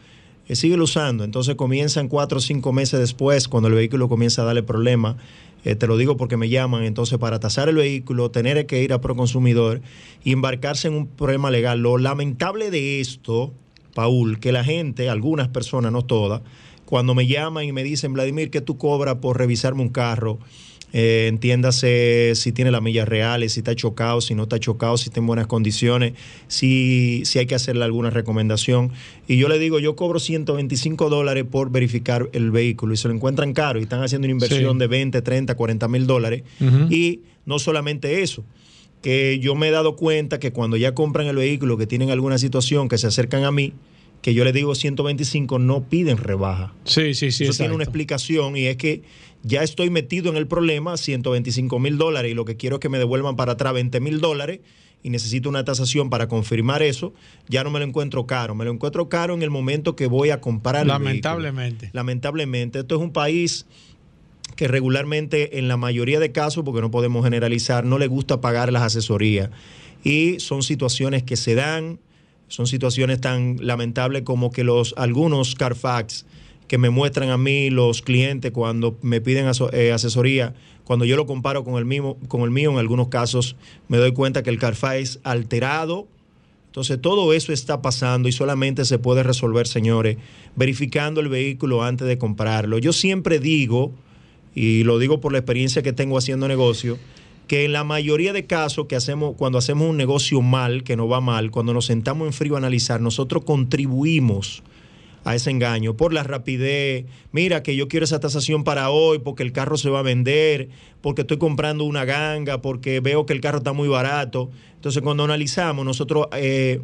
eh, síguelo usando. Entonces comienzan cuatro o cinco meses después, cuando el vehículo comienza a darle problemas. Eh, te lo digo porque me llaman. Entonces, para tasar el vehículo, tener que ir a Proconsumidor y embarcarse en un problema legal. Lo lamentable de esto, Paul, que la gente, algunas personas, no todas, cuando me llaman y me dicen, Vladimir, ¿qué tú cobras por revisarme un carro? Eh, entiéndase si tiene las millas reales, si está chocado, si no está chocado, si está en buenas condiciones, si, si hay que hacerle alguna recomendación. Y yo le digo, yo cobro 125 dólares por verificar el vehículo y se lo encuentran caro y están haciendo una inversión Sí. de 20, 30, 40 mil dólares. Y no solamente eso, que yo me he dado cuenta que cuando ya compran el vehículo, que tienen alguna situación, que se acercan a mí, que yo les digo 125, no piden rebaja. Sí, sí, sí. Eso tiene una explicación y es que ya estoy metido en el problema, 125 mil dólares, y lo que quiero es que me devuelvan para atrás 20 mil dólares y necesito una tasación para confirmar eso. Ya no me lo encuentro caro, me lo encuentro caro en el momento que voy a comprar el Lamentablemente. Lamentablemente. Esto es un país que regularmente en la mayoría de casos, porque no podemos generalizar, no le gusta pagar las asesorías. Y son situaciones que se dan, son situaciones tan lamentables como que los algunos Carfax que me muestran a mí los clientes cuando me piden eh, asesoría, cuando yo lo comparo con el, mismo, con el mío, en algunos casos me doy cuenta que el Carfax es alterado. Entonces todo eso está pasando y solamente se puede resolver, señores, verificando el vehículo antes de comprarlo. Yo siempre digo, y lo digo por la experiencia que tengo haciendo negocio, que en la mayoría de casos que hacemos, cuando hacemos un negocio mal, que no va mal, cuando nos sentamos en frío a analizar, nosotros contribuimos a ese engaño por la rapidez. Mira que yo quiero esa tasación para hoy porque el carro se va a vender, porque estoy comprando una ganga, porque veo que el carro está muy barato. Entonces cuando analizamos, nosotros eh,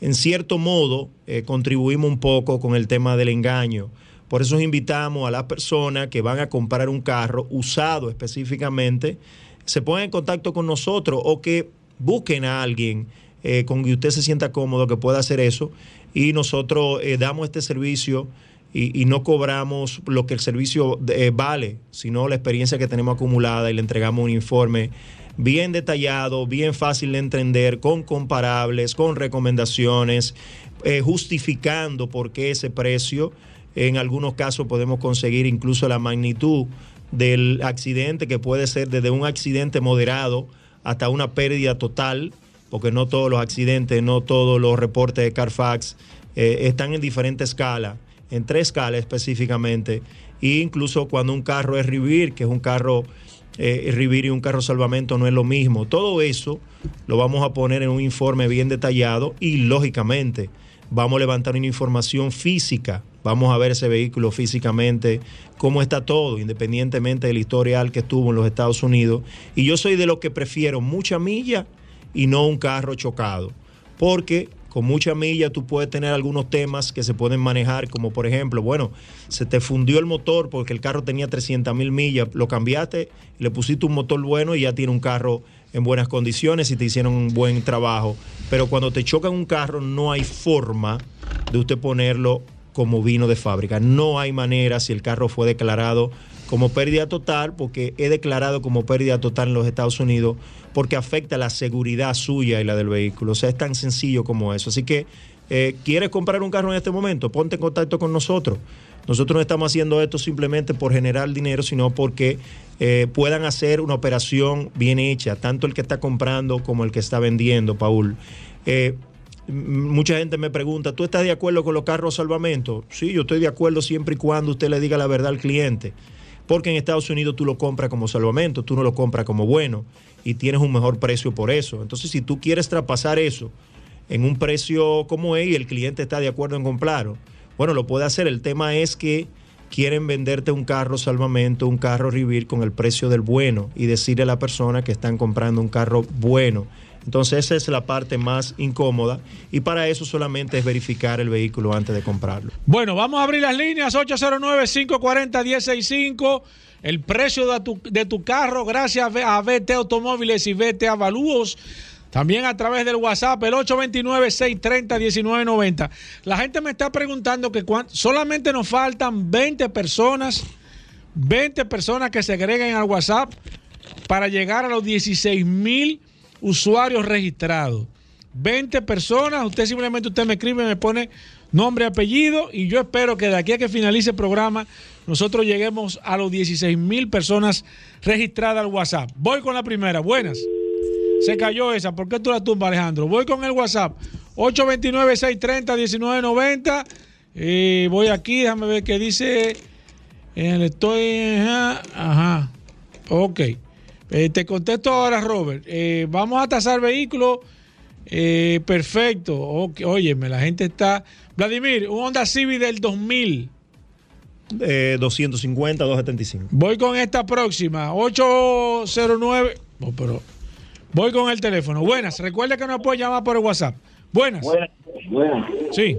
en cierto modo eh, contribuimos un poco con el tema del engaño. Por eso invitamos a las personas que van a comprar un carro usado específicamente, se pongan en contacto con nosotros o que busquen a alguien eh, con que usted se sienta cómodo que pueda hacer eso y nosotros eh, damos este servicio y, no cobramos lo que el servicio eh, vale, sino la experiencia que tenemos acumulada y le entregamos un informe bien detallado, bien fácil de entender, con comparables, con recomendaciones, justificando por qué ese precio. En algunos casos podemos conseguir incluso la magnitud del accidente, que puede ser desde un accidente moderado hasta una pérdida total, porque no todos los accidentes, no todos los reportes de Carfax eh, están en diferentes escalas, en tres escalas específicamente, e incluso cuando un carro es Rivir, que es un carro eh, Rivir y un carro salvamento no es lo mismo. Todo eso lo vamos a poner en un informe bien detallado y lógicamente vamos a levantar una información física, vamos a ver ese vehículo físicamente, cómo está todo, independientemente del historial que estuvo en los Estados Unidos. Y yo soy de los que prefiero mucha milla y no un carro chocado, porque con mucha milla tú puedes tener algunos temas que se pueden manejar, como por ejemplo, bueno, se te fundió el motor porque el carro tenía 300 mil millas, lo cambiaste, le pusiste un motor bueno y ya tiene un carro en buenas condiciones y te hicieron un buen trabajo. Pero cuando te chocan un carro no hay forma de usted ponerlo como vino de fábrica. No hay manera si el carro fue declarado como pérdida total, porque he declarado como pérdida total en los Estados Unidos, porque afecta la seguridad suya y la del vehículo. O sea, es tan sencillo como eso. Así que Eh, ¿Quieres comprar un carro en este momento? Ponte en contacto con nosotros. Nosotros no estamos haciendo esto simplemente por generar dinero, sino porque eh, puedan hacer una operación bien hecha, tanto el que está comprando como el que está vendiendo, Paul. Eh, mucha gente me pregunta, ¿tú estás de acuerdo con los carros salvamento? Sí, yo estoy de acuerdo siempre y cuando usted le diga la verdad al cliente. Porque en Estados Unidos tú lo compras como salvamento, tú no lo compras como bueno y tienes un mejor precio por eso. Entonces, si tú quieres traspasar eso en un precio como es y el cliente está de acuerdo en comprarlo, bueno, lo puede hacer. El tema es que quieren venderte un carro salvamento, un carro Rivir con el precio del bueno y decirle a la persona que están comprando un carro bueno. Entonces esa es la parte más incómoda y para eso solamente es verificar el vehículo antes de comprarlo. Bueno, vamos a abrir las líneas 809-540-165. El precio de tu, de tu carro, gracias a VT Automóviles y VT Avalúos. También a través del WhatsApp, el 829-630-1990. La gente me está preguntando que solamente nos faltan 20 personas, 20 personas que se agreguen al WhatsApp para llegar a los 16 mil usuarios registrados. 20 personas, usted simplemente usted me escribe, me pone nombre, apellido y yo espero que de aquí a que finalice el programa nosotros lleguemos a los 16 mil personas registradas al WhatsApp. Voy con la primera, buenas. Se cayó esa, ¿por qué tú la tumbas Alejandro? Voy con el WhatsApp, 829-630-1990. Eh, voy aquí, déjame ver qué dice. Eh, estoy. Ajá, ajá. Ok. Eh, te contesto ahora, Robert. Eh, vamos a tasar vehículos. Eh, perfecto. Ok, Óyeme, la gente está. Vladimir, un Honda Civic del 2000. Eh, 250, 275. Voy con esta próxima. 809. No, pero. Voy con el teléfono. Buenas. Recuerda que nos puede llamar por el WhatsApp. Buenas. Buenas. Buenas. Sí.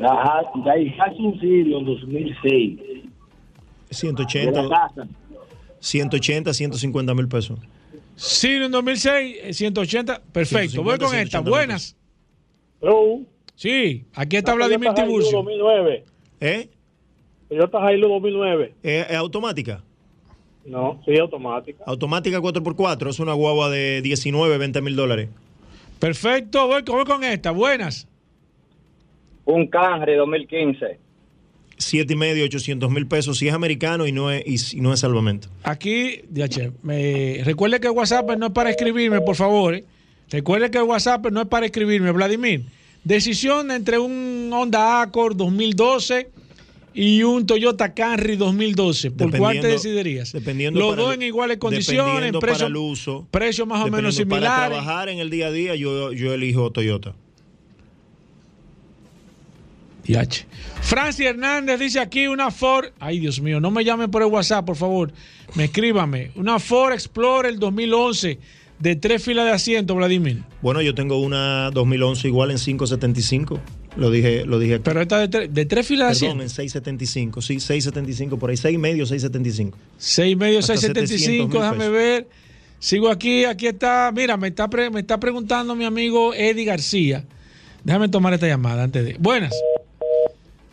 La Daihatsu Sirion 2006. De 180, la casa. 180, 150 mil pesos. Sí, en 2006, eh, 180. Perfecto. Voy 150, con esta. 180 Buenas. Sí, aquí está La Vladimir Tiburcio. 2009. ¿Eh? Toyota Hilux 2009. ¿Es, es automática? No, sí, automática. Automática 4x4, es una guagua de 19, 20 mil dólares. Perfecto, voy, con- voy con esta. Buenas. Un Camry 2015. 7 y medio, 800 mil pesos. Si es americano y no es, y, si no es salvamento. Aquí, DH, me, recuerde que el WhatsApp no es para escribirme, por favor. eh. Recuerde que el WhatsApp no es para escribirme. Vladimir, decisión entre un Honda Accord 2012 y un Toyota Camry 2012. ¿Por cuál te decidirías? Dependiendo Los dos el- en iguales condiciones, dependiendo precio, el uso. precios más o menos Dependiendo, Para similares. trabajar en el día a día, yo, yo elijo Toyota. DH. Francis Hernández dice aquí una Ford. Ay, Dios mío, no me llamen por el WhatsApp, por favor. Me escríbame. Una Ford Explorer 2011 de tres filas de asiento, Vladimir. Bueno, yo tengo una 2011 igual en 575. Lo dije, lo dije aquí. Pero esta de, tre- de tres filas de Perdón, en 675. Sí, 675 por ahí. 6 y medio, 675. Seis y medio, Hasta 675, 700,000 déjame ver. Sigo aquí, aquí está. Mira, me está, pre- me está preguntando mi amigo Eddie García. Déjame tomar esta llamada antes de. Buenas.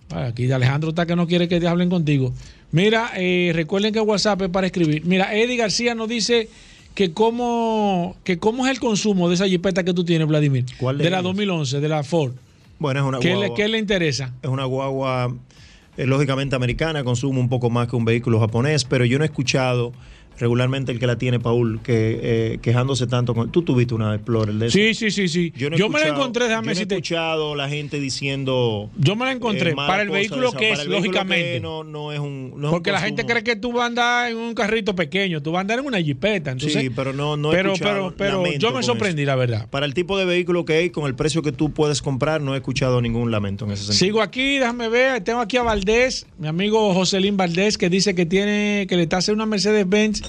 Aquí Alejandro está que no quiere que te hablen contigo. Mira, eh, recuerden que WhatsApp es para escribir. Mira, Eddie García nos dice que cómo, que cómo es el consumo de esa jipeta que tú tienes, Vladimir. ¿Cuál de de la ellos? 2011, de la Ford. Bueno, es una ¿Qué guagua. le, qué le interesa? Es una guagua eh, lógicamente americana, consume un poco más que un vehículo japonés, pero yo no he escuchado regularmente el que la tiene, Paul, que eh, quejándose tanto con... Tú tuviste una Explorer de eso. Sí, sí, sí, sí. Yo, no me la encontré, déjame yo no he escuchado la gente diciendo... Yo me la encontré eh, para el vehículo esa- que es, lógicamente. no, no es un... no es un Porque la gente cree que tú vas a andar en un carrito pequeño, tú vas a andar en una jipeta. Entonces, sí, pero no, no he pero, escuchado, pero, pero yo me sorprendí, eso. la verdad. Para el tipo de vehículo que hay, con el precio que tú puedes comprar, no he escuchado ningún lamento en ese sentido. Sigo aquí, déjame ver. Tengo aquí a Valdés, mi amigo Joselín Valdés, que dice que tiene, que le está haciendo una Mercedes-Benz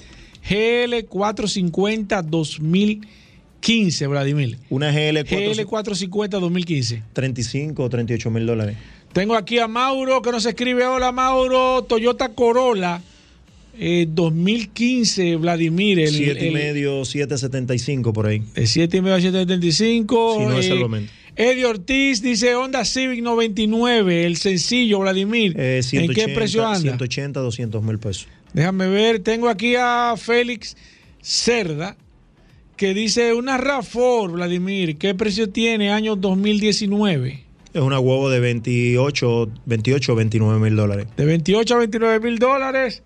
GL450 2015, Vladimir. Una GL4 GL450 2015. 35 o 38 mil dólares. Tengo aquí a Mauro que nos escribe, hola Mauro, Toyota Corolla eh, 2015, Vladimir. El, 7 y el- medio, 775 por ahí. De 7 y medio a 775. Si no es eh, salvamento. Eddie Ortiz dice Honda Civic 99, el sencillo, Vladimir. Eh, ¿En 180, qué precio anda? 180, 200 mil pesos. Déjame ver, tengo aquí a Félix Cerda, que dice una RAV4, Vladimir, ¿qué precio tiene año 2019? Es una huevo de 28, 28 o 29 mil dólares. De 28 a 29 mil dólares.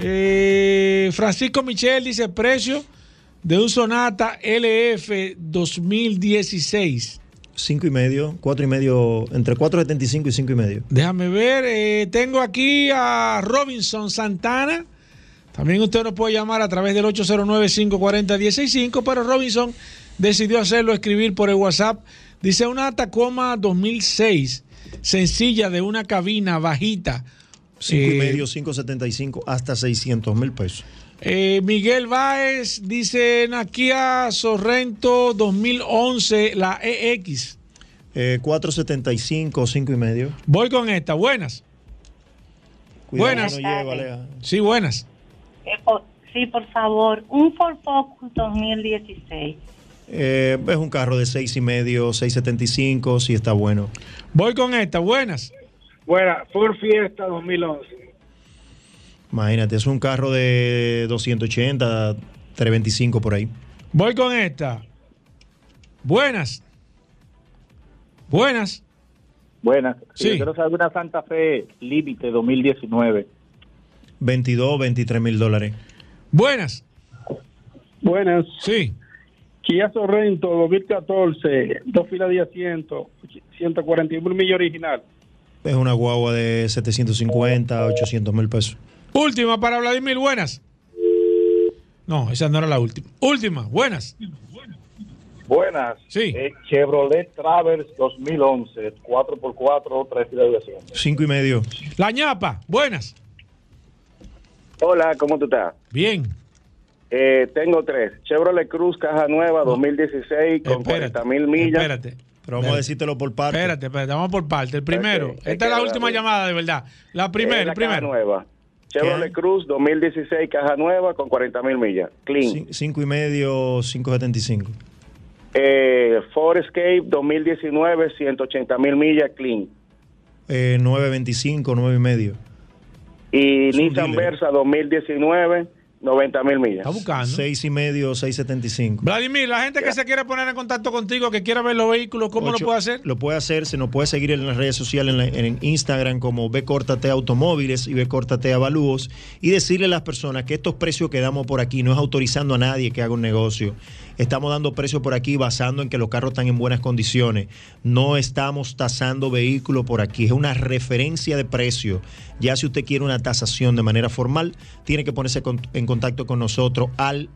Eh, Francisco Michel dice precio de un Sonata LF 2016. 5 y medio, 4 y medio, entre 4.75 y 5 y medio. Déjame ver, eh, tengo aquí a Robinson Santana. También usted nos puede llamar a través del 809-540-165, pero Robinson decidió hacerlo, escribir por el WhatsApp. Dice una Tacoma 2006, sencilla de una cabina bajita. 5 y medio, 5.75 hasta 600 mil pesos. Eh, Miguel Báez dice Nakia Sorrento 2011, la EX. Eh, 4.75, 5 y medio. Voy con esta, buenas. Cuidado buenas. no. Sí, buenas. Eh, por- sí, por favor, un Ford Focus 2016. Eh, es un carro de 6 y medio, 6.75, si está bueno. Voy con esta, buenas. Buena, Ford Fiesta 2011. Imagínate, es un carro de 280, 325 por ahí. Voy con esta. Buenas. Buenas. Buenas. Sí. Yo quiero saber una Santa Fe Límite 2019. 22, 23 mil dólares. Buenas. Buenas. Sí. Kia Sorrento 2014, dos filas de asiento, 141 mil millas original. Es una guagua de 750, 800 mil pesos. Última para Vladimir, buenas. No, esa no era la última. Última, buenas. Buenas. Sí. Eh, Chevrolet Traverse 2011, 4x4, tres filas de asiento. 5 y medio. La ñapa, buenas. Hola, ¿cómo tú estás? Bien. Eh, tengo tres. Chevrolet Cruz, caja nueva, 2016, con Espérate, 40 mil millas. Espérate. Pero vamos a decírtelo por parte. Espérate, espérate, vamos por parte. El primero. Esta es la última llamada, de verdad. La primera, la el primero. Caja nueva. Chevrolet Cruz, 2016, caja nueva, con 40 mil millas. Clean. 5 y medio, 575. Eh, Ford Escape, 2019, 180 mil millas. Clean. Eh, 925, 9 y medio. Y Nissan dealer. Versa, 2019, 90 mil millas. Está buscando. 6 y medio, 675. Vladimir, la gente que se quiere poner en contacto contigo, que quiera ver los vehículos, ¿cómo Ocho- lo puede hacer? Lo puede hacer, se nos puede seguir en las redes sociales, en, la- en Instagram como B Córtate Automóviles y B Córtate Avalúos y decirle a las personas que estos precios que damos por aquí no es autorizando a nadie que haga un negocio. Estamos dando precios por aquí basando en que los carros están en buenas condiciones. No estamos tasando vehículos por aquí. Es una referencia de precio. Ya si usted quiere una tasación de manera formal, tiene que ponerse en contacto con nosotros al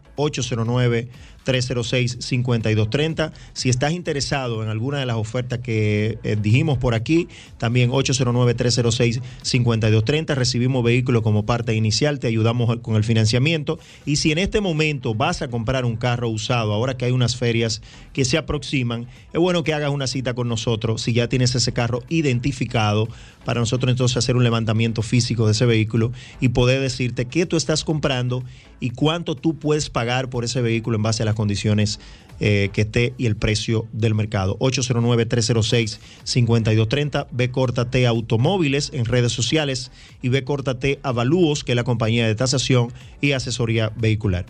809-306-5230. Si estás interesado en alguna de las ofertas que eh, dijimos por aquí, también 809-306-5230. Recibimos vehículos como parte inicial, te ayudamos con el financiamiento. Y si en este momento vas a comprar un carro usado, ahora que hay unas ferias que se aproximan, es bueno que hagas una cita con nosotros si ya tienes ese carro identificado para nosotros entonces hacer un levantamiento físico de ese vehículo y poder decirte qué tú estás comprando y cuánto tú puedes pagar por ese vehículo en base a las condiciones eh, que esté y el precio del mercado. 809-306-5230, B Córtate Automóviles en redes sociales y B Córtate Avalúos, que es la compañía de tasación y asesoría vehicular.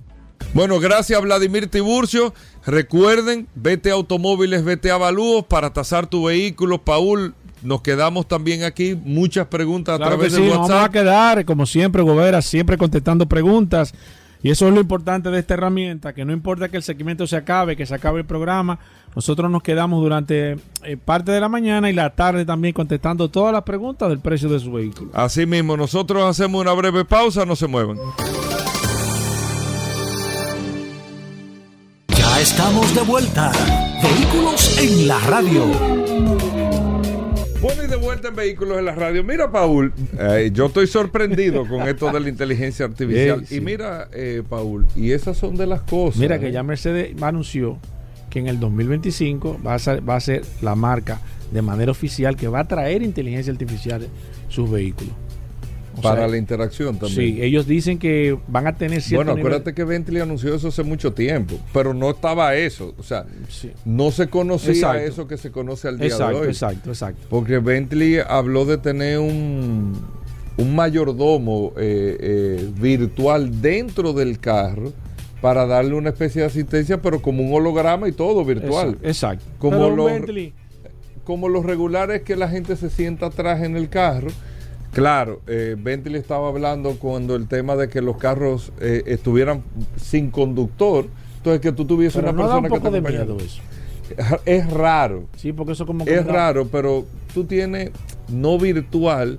Bueno, gracias Vladimir Tiburcio. Recuerden, vete a automóviles, vete a avalúos para tasar tu vehículo. Paul, nos quedamos también aquí. Muchas preguntas a Claro que través sí, del nos vamos a WhatsApp. quedar, como siempre, Gobera, siempre contestando preguntas. Y eso es lo importante de esta herramienta, que no importa que el segmento se acabe, que se acabe el programa, nosotros nos quedamos durante eh, parte de la mañana y la tarde también contestando todas las preguntas del precio de su vehículo. Así mismo, nosotros hacemos una breve pausa, no se muevan. Ya estamos de vuelta. Vehículos en la radio. Bueno, y de vuelta en Vehículos en la Radio. Mira, Paul, eh, yo estoy sorprendido con esto de la inteligencia artificial. Sí. Y mira, eh, Paul, y esas son de las cosas. Mira que ¿eh? ya Mercedes anunció que en el 2025 va a ser, va a ser la marca de manera oficial que va a traer inteligencia artificial sus vehículos. O Para sea, la interacción también. Sí, ellos dicen que van a tener cierto Bueno, nivel- acuérdate que Bentley anunció eso hace mucho tiempo, pero no estaba eso. O sea, no se conocía Exacto. eso que se conoce al día Exacto, de hoy. exacto, exacto. Porque Bentley habló de tener un, un mayordomo eh, eh, virtual dentro del carro para darle una especie de asistencia, pero como un holograma y todo virtual. Exacto, exacto. Como Pero los- Bentley, como lo regular es que la gente se sienta atrás en el carro. Claro, eh, Bentley estaba hablando cuando el tema de que los carros eh, estuvieran sin conductor, entonces que tú tuvieses Pero una no da un persona que poco te de miedo eso. Es raro. Sí, porque eso como que Es raro, pero tú tienes no virtual,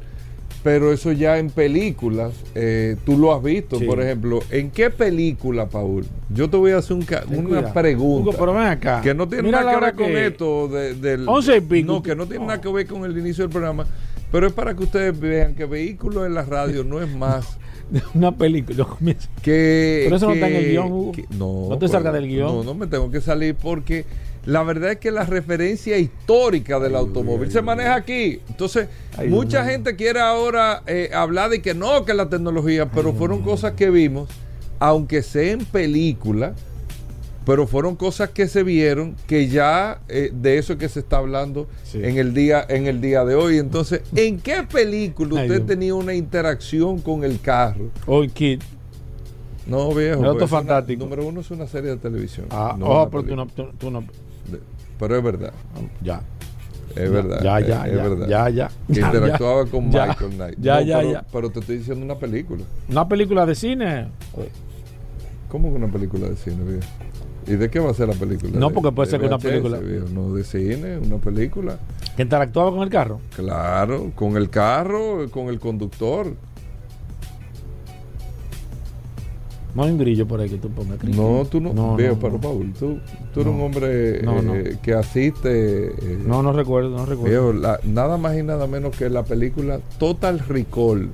pero eso ya en películas, eh, tú lo has visto, Sí. por ejemplo, ¿en qué película, Paul? Yo te voy a hacer un una cuidado. pregunta. Hugo, pero ven acá. Que no tiene Mira nada que ver con esto de- del... Once y pico. No, que no tiene nada que ver con el inicio del programa, pero es para que ustedes vean que vehículos en la radio no es más [LAUGHS] Una película. que... Pero eso no está en el guion, Hugo. que- no, No te salgas del guion. No, no me tengo que salir porque la verdad es que la referencia histórica del automóvil se maneja aquí. Entonces, mucha gente quiere ahora eh, hablar de que no, que la tecnología, pero fueron cosas que vimos, aunque sea en película, pero fueron cosas que se vieron que ya eh, de eso es que se está hablando en el día en el día de hoy. Entonces, ¿en qué película usted tenía una interacción con el carro? Hoy, Kid. No, viejo. El auto pues, una- fantástico. número uno es una serie de televisión. Ah, no oh, pero tú no, tú, tú no. Pero es verdad. Ya. Es verdad. ya, es- ya, es ya, verdad. ya, ya, Que ya, interactuaba con Michael Knight. ya, No, ya, pero, ya. pero te estoy diciendo una película. Una película de cine. ¿Cómo que una película de cine, viejo? ¿Y de qué va a ser la película? No, ¿De- porque puede de ser que una película-? No, de cine, una película. Que interactuaba con el carro. Claro, con el carro, con el conductor. No hay un grillo por ahí que tú pongas. No, tú no. No, viejo, no, pero no. Paul, tú, tú eres un hombre eh, que asiste. eh, No, no recuerdo, no recuerdo. Viejo, la- nada más y nada menos que la película Total Recall.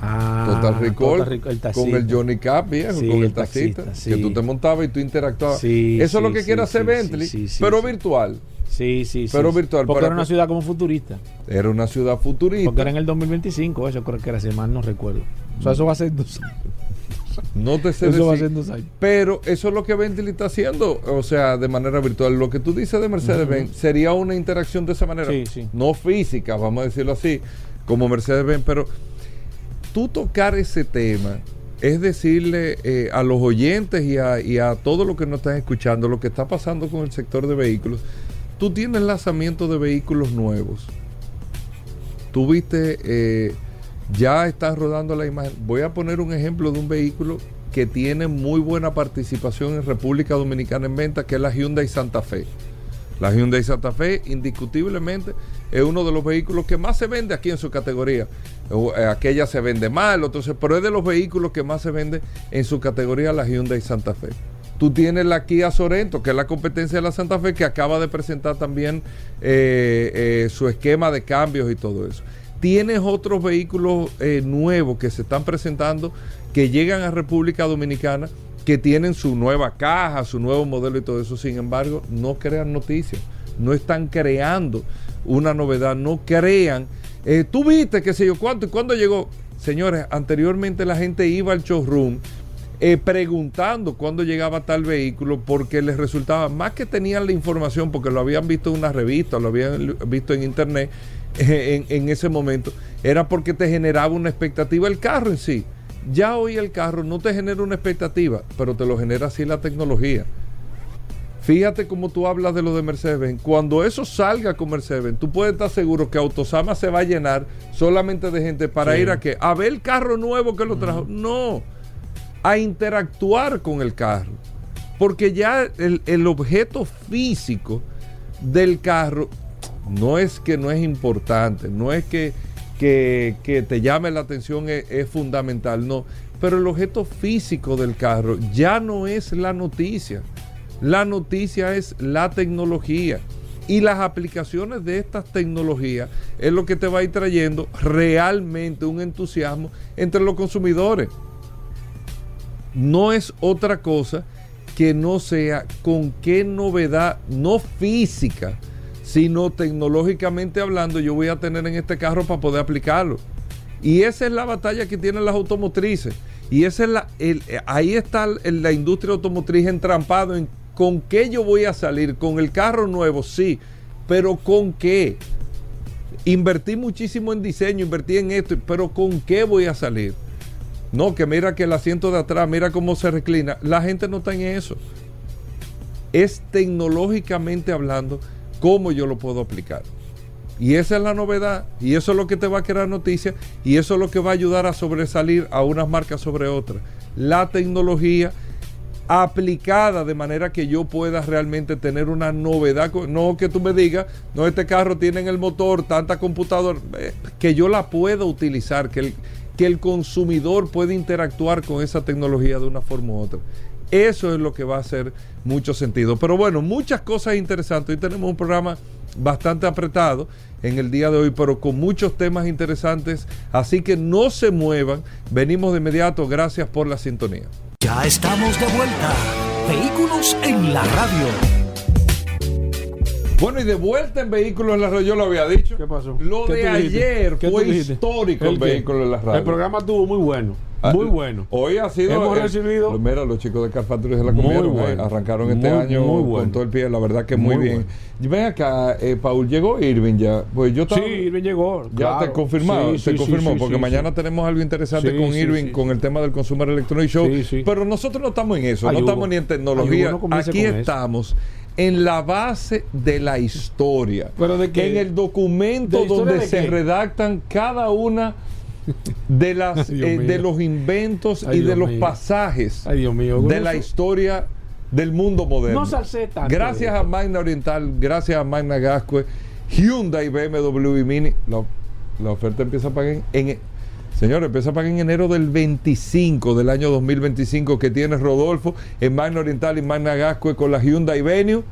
Ah, Total Recall Total Recall, el con el Johnny Cap, viejo, Sí, con el el taxista, taxista, que tú te montabas y tú interactuabas. Sí, Eso es lo que quiere hacer Bentley, pero virtual. Sí, sí, sí. Pero virtual, Porque pero- era una ciudad como futurista. Era una ciudad futurista. Porque era en el 2025, eso creo que era, si mal no recuerdo. O sea, eso va a ser dos años. No te sé Eso va a ser dos años. Pero eso es lo que Bentley está haciendo, o sea, de manera virtual. Lo que tú dices de Mercedes-Benz sería una interacción de esa manera. No física, vamos a decirlo así, como Mercedes-Benz, pero tú tocar ese tema es decirle eh, a los oyentes y a, y a todos los que nos están escuchando lo que está pasando con el sector de vehículos. Tú tienes lanzamiento de vehículos nuevos. Tú viste, eh, ya estás rodando la imagen. Voy a poner un ejemplo de un vehículo que tiene muy buena participación en República Dominicana en venta, que es la Hyundai Santa Fe. La Hyundai Santa Fe, indiscutiblemente, es uno de los vehículos que más se vende aquí en su categoría. Eh, Aquella se vende mal, se- pero es de los vehículos que más se vende en su categoría la Hyundai Santa Fe. Tú tienes la Kia Sorento, que es la competencia de la Santa Fe, que acaba de presentar también eh, eh, su esquema de cambios y todo eso. Tienes otros vehículos eh, nuevos que se están presentando, que llegan a República Dominicana, que tienen su nueva caja, su nuevo modelo y todo eso. Sin embargo, no crean noticias, no están creando una novedad, no crean. Eh, Tú viste, qué sé yo, cuánto y cuándo llegó. Señores, anteriormente la gente iba al showroom eh, preguntando cuándo llegaba tal vehículo porque les resultaba, más que tenían la información porque lo habían visto en una revista, lo habían visto en internet [LAUGHS] en ese momento, era porque te generaba una expectativa el carro en sí. Ya hoy el carro no te genera una expectativa, pero te lo genera así la tecnología. Fíjate cómo tú hablas de lo de Mercedes-Benz. Cuando eso salga con Mercedes-Benz, tú puedes estar seguro que Autosama se va a llenar solamente de gente para Sí. ir a qué? A ver el carro nuevo que lo trajo. No, a interactuar con el carro. Porque ya el, el objeto físico del carro no es que no es importante, no es que, que, te llame la atención es fundamental, no. Pero el objeto físico del carro ya no es la noticia. La noticia es la tecnología. Y las aplicaciones de estas tecnologías es lo que te va a ir trayendo realmente un entusiasmo entre los consumidores. No es otra cosa que no sea con qué novedad, no física, sino tecnológicamente hablando, yo voy a tener en este carro para poder aplicarlo. Y esa es la batalla que tienen las automotrices. Y esa es la, el- eh, ahí está la industria automotriz entrampado en con qué yo voy a salir. Con el carro nuevo, sí, pero con qué. Invertí muchísimo en diseño, invertí en esto, pero con qué voy a salir. No, que mira que el asiento de atrás, mira cómo se reclina. La gente no está en eso. Es tecnológicamente hablando cómo yo lo puedo aplicar. Y esa es la novedad, y eso es lo que te va a crear noticias, y eso es lo que va a ayudar a sobresalir a unas marcas sobre otras. La tecnología aplicada de manera que yo pueda realmente tener una novedad, no que tú me digas, no, este carro tiene en el motor tanta computadora, eh, que yo la pueda utilizar, que el, que el consumidor pueda interactuar con esa tecnología de una forma u otra. Eso es lo que va a hacer mucho sentido. Pero bueno, muchas cosas interesantes. Hoy tenemos un programa bastante apretado en el día de hoy, pero con muchos temas interesantes. Así que no se muevan. Venimos de inmediato. Gracias por la sintonía. Ya estamos de vuelta. Vehículos en la radio. Bueno, y de vuelta en Vehículos en la Radio, yo lo había dicho. ¿Qué pasó? Lo ¿Qué de ayer ¿Qué fue histórico ¿El en? Vehículos en la Radio. El programa estuvo muy bueno. Ah, Muy bueno. Hoy ha sido. Hemos eh, recibido- lo- Mira, los chicos de Car Factory se la comieron. eh, bueno. arrancaron este Muy, año muy con bueno. todo el pie. La verdad que muy, Muy bien. Ven acá, eh, Paul, llegó Irving ya. Pues yo estaba. Sí, Irving llegó. Ya claro. te confirmado, Sí, te sí, confirmó, sí, porque mañana tenemos algo interesante con Irving, con el tema del Consumer Electronic Show. Pero nosotros no estamos en eso, Ay, no Hugo. estamos ni en tecnología. No Aquí eso. estamos en la base de la historia. ¿Pero de qué? En el documento ¿De donde de se redactan cada una de las Ay, eh, de los inventos Ay, y de los mío. pasajes Ay, Dios mío. de la historia del mundo moderno. No salsé tanto. Gracias a Magna Oriental, gracias a Magna Gascue, Hyundai, BMW y Mini. La, la oferta empieza a pagar en, en- Señores, empieza a pagar en enero del 25 del año 2025 que tiene Rodolfo en Magna Oriental y Magna Gascue con la Hyundai Venue.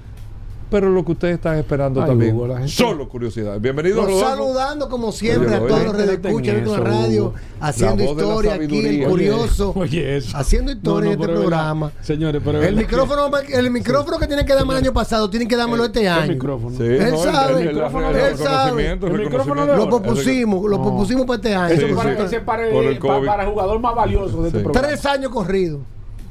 Pero lo que ustedes están esperando Ay, también. Hugo, gente- Solo curiosidad. Bienvenido, Los Rodolfo. saludando como siempre Oye, a todos los redescuchas en la radio, haciendo La de historia aquí, el curioso, Oye, eso. haciendo historia No, no, en este programa. Señores, pero El micrófono, el micrófono que tiene que darme el año pasado, tienen que dármelo este ¿Qué año. micrófono? Sí, Él no, el- sabe. el- el- el- el Él sabe. el El micrófono de Lo propusimos, lo propusimos para este año. Eso para, sí. ese para, el el jugador más valioso de este programa. Tres años corridos.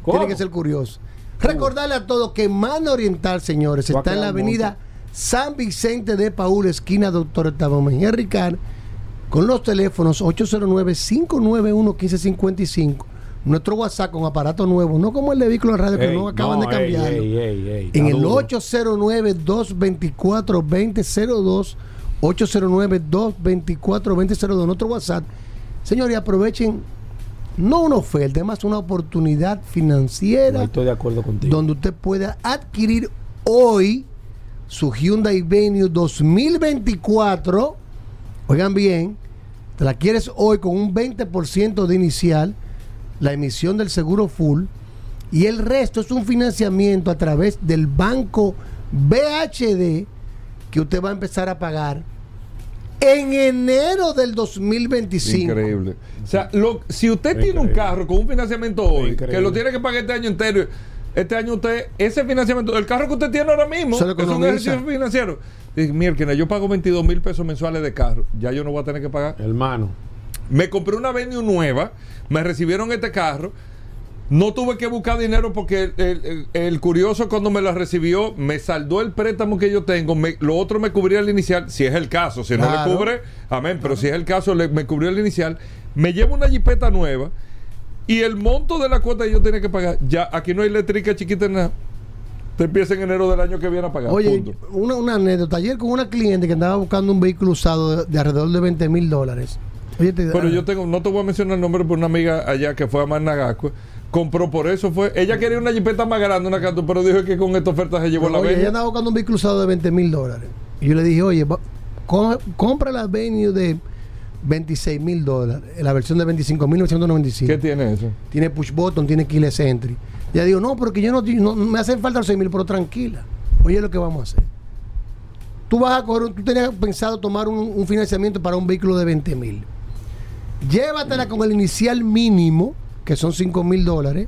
Tiene que ser curioso. Recordarle a todos que Mano Oriental, señores, está en la avenida San Vicente de Paúl, esquina Doctor Octavio Mejía Ricard, con los teléfonos 809-591-1555. Nuestro WhatsApp con aparato nuevo, no como el de vehículo de radio que Ey, no acaban de ey, ey, ey, en el duro. 809-224-2002, 809-224-2002, nuestro WhatsApp. Señores, aprovechen no una oferta, es más una oportunidad financiera No estoy de acuerdo contigo. donde usted pueda adquirir hoy su Hyundai Venue 2024. Oigan bien, te la quieres hoy con un 20% de inicial, la emisión del seguro full y el resto es un financiamiento a través del banco BHD que usted va a empezar a pagar en enero del 2025. Increíble. O sea, lo- si usted tiene un carro con un financiamiento hoy, Increíble. que lo tiene que pagar este año entero, este año usted, ese financiamiento, el carro que usted tiene ahora mismo, es un ejercicio financiero. Dice, Mira, yo pago 22 mil pesos mensuales de carro, ya yo no voy a tener que pagar. Hermano. Me compré una Venue nueva, me recibieron este carro. No tuve que buscar dinero porque el, el- el curioso cuando me la recibió me saldó el préstamo que yo tengo, me- lo otro me cubría el inicial, si es el caso, si no le cubre, amén, pero si es el caso, le- me cubrió el inicial, me llevo una jipeta nueva y el monto de la cuota que yo tenía que pagar, ya aquí no hay eléctrica chiquita en nada, te empieza en enero del año que viene a pagar. Oye, una, una anécdota. Ayer con una cliente que andaba buscando un vehículo usado de, de alrededor de 20 mil dólares. Pero ah, yo tengo, no te voy a mencionar el nombre, pero una amiga allá que fue a Managasco, compró por eso fue. Ella quería una jipeta más grande, una canto, pero dijo que con esta oferta se llevó la oye, ella andaba buscando un vehículo usado de 20 mil dólares. Y yo le dije, oye, va- compra la Venue de 26 mil dólares, la versión de 25 mil 995. ¿Qué tiene eso? Tiene push button, tiene keyless entry. Ya digo, no, porque yo no, no- me hacen falta los 6 mil, pero tranquila. Oye, lo que vamos a hacer. Tú vas a coger, tú tenías pensado tomar un, un financiamiento para un vehículo de 20 mil. Llévatela con el inicial mínimo, que son 5 mil dólares.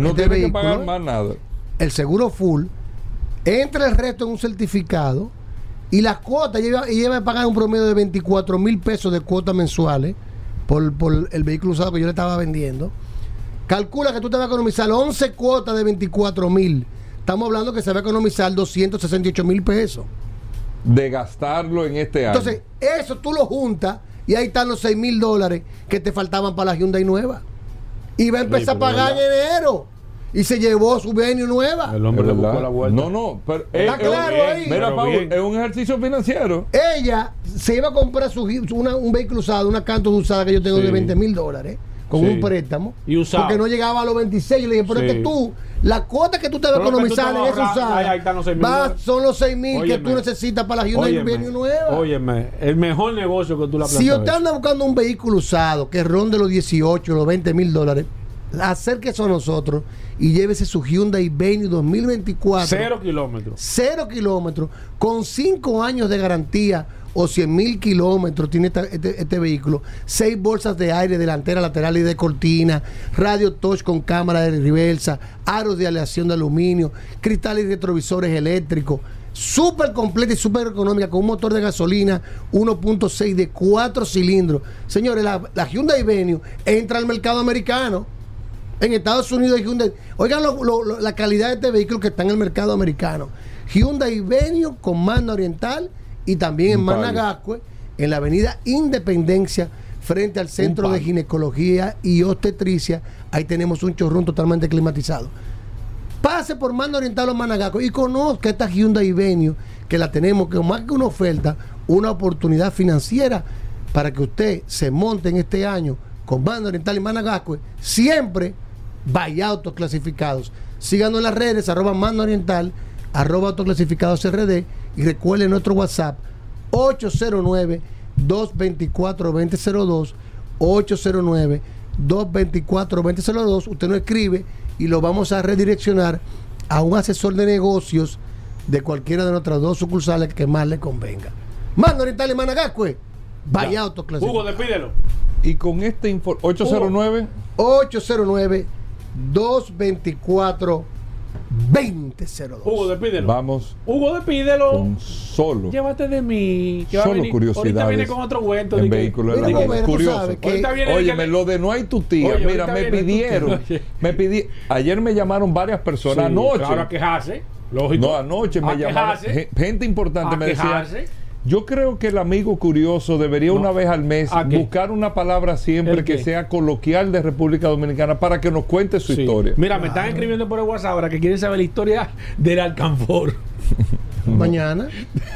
No este tiene que pagar más nada. El seguro full. Entra el resto en un certificado. Y las cuotas, lleva, y lleva a pagar un promedio de 24 mil pesos de cuotas mensuales por, por el vehículo usado que yo le estaba vendiendo. Calcula que tú te vas a economizar 11 cuotas de 24 mil. Estamos hablando que se va a economizar 268 mil pesos. De gastarlo en este año. Entonces, eso tú lo juntas y ahí están los 6 mil dólares que te faltaban para la Hyundai nueva. Y va a empezar Sí, a pagar en enero. y se llevó su venue nueva. El hombre Es le buscó la vuelta. No, no, pero Está es- es un- claro ahí. Mira, bien. es un ejercicio financiero. Ella se iba a comprar su, una- un vehículo usado, una canto usada que yo tengo Sí. de 20 mil dólares, con Sí. un préstamo. Y usado. Porque no llegaba a los 26. Yo le dije, pero es Sí. que tú, la cuota que tú te vas a economizar en vas a esa ahorrar, usada, ahí- ahí están los seis mil va- dólares. son los 6 mil que tú necesitas para la Hyundai Venue nueva. óyeme, el mejor negocio que tú la Si usted anda buscando un vehículo usado que ronde los 18, los 20 mil dólares, acérquese a nosotros y llévese su Hyundai Venue 2024. Cero kilómetros. Cero kilómetros, con 5 años de garantía o 100 mil kilómetros tiene este, este vehículo. Seis bolsas de aire delantera, lateral y de cortina, radio touch con cámara de reversa, aros de aleación de aluminio, cristales y retrovisores eléctricos. Súper completa y súper económica con un motor de gasolina 1.6 de 4 cilindros. Señores, la, Hyundai Venue entra al mercado americano. En Estados Unidos hay Hyundai. Oigan la calidad de este vehículo que está en el mercado americano. Hyundai Venue con mando oriental y también en. Managascue, en la avenida Independencia, frente al Centro de. Ginecología y Obstetricia. Ahí tenemos un chorrón totalmente climatizado. Pase por mando oriental o Managascue y conozca esta Hyundai Venue que la tenemos, que más que una oferta, una oportunidad financiera para que usted se monte en este año con mando oriental y Managascue, siempre vaya autos clasificados. Síganos en las redes, arroba mando oriental, arroba autoclasificados RD y recuerde nuestro WhatsApp 809-224-2002, 809-224-2002. Usted nos escribe y lo vamos a redireccionar a un asesor de negocios de cualquiera de nuestras dos sucursales que más le convenga. Mando Oriental y Managascue, vaya autos Hugo, despídelo. Y con este informe, 809, 809 224 2002. Hugo, despídelo. vamos Hugo, despídelo. con solo Llévate de mí. Que va a Solo venir- curiosidades Ahorita viene con otro cuento. en vehículos de la Curioso. que- Óyeme, que- lo de no hay tu tía. Oye, Mira, me pidieron. me pidi Ayer me llamaron varias personas. Sí, anoche. Claro, a quejarse. Lógico. No, anoche me A llamaron. quejarse. gen- Gente importante A me decía. quejarse. Yo creo que el amigo curioso debería No. una vez al mes buscar una palabra siempre ¿El que sea coloquial de República Dominicana para que nos cuente su Sí. historia. Mira, me están escribiendo por el WhatsApp ahora que quieren saber la historia del alcanfor. [LAUGHS] Mañana.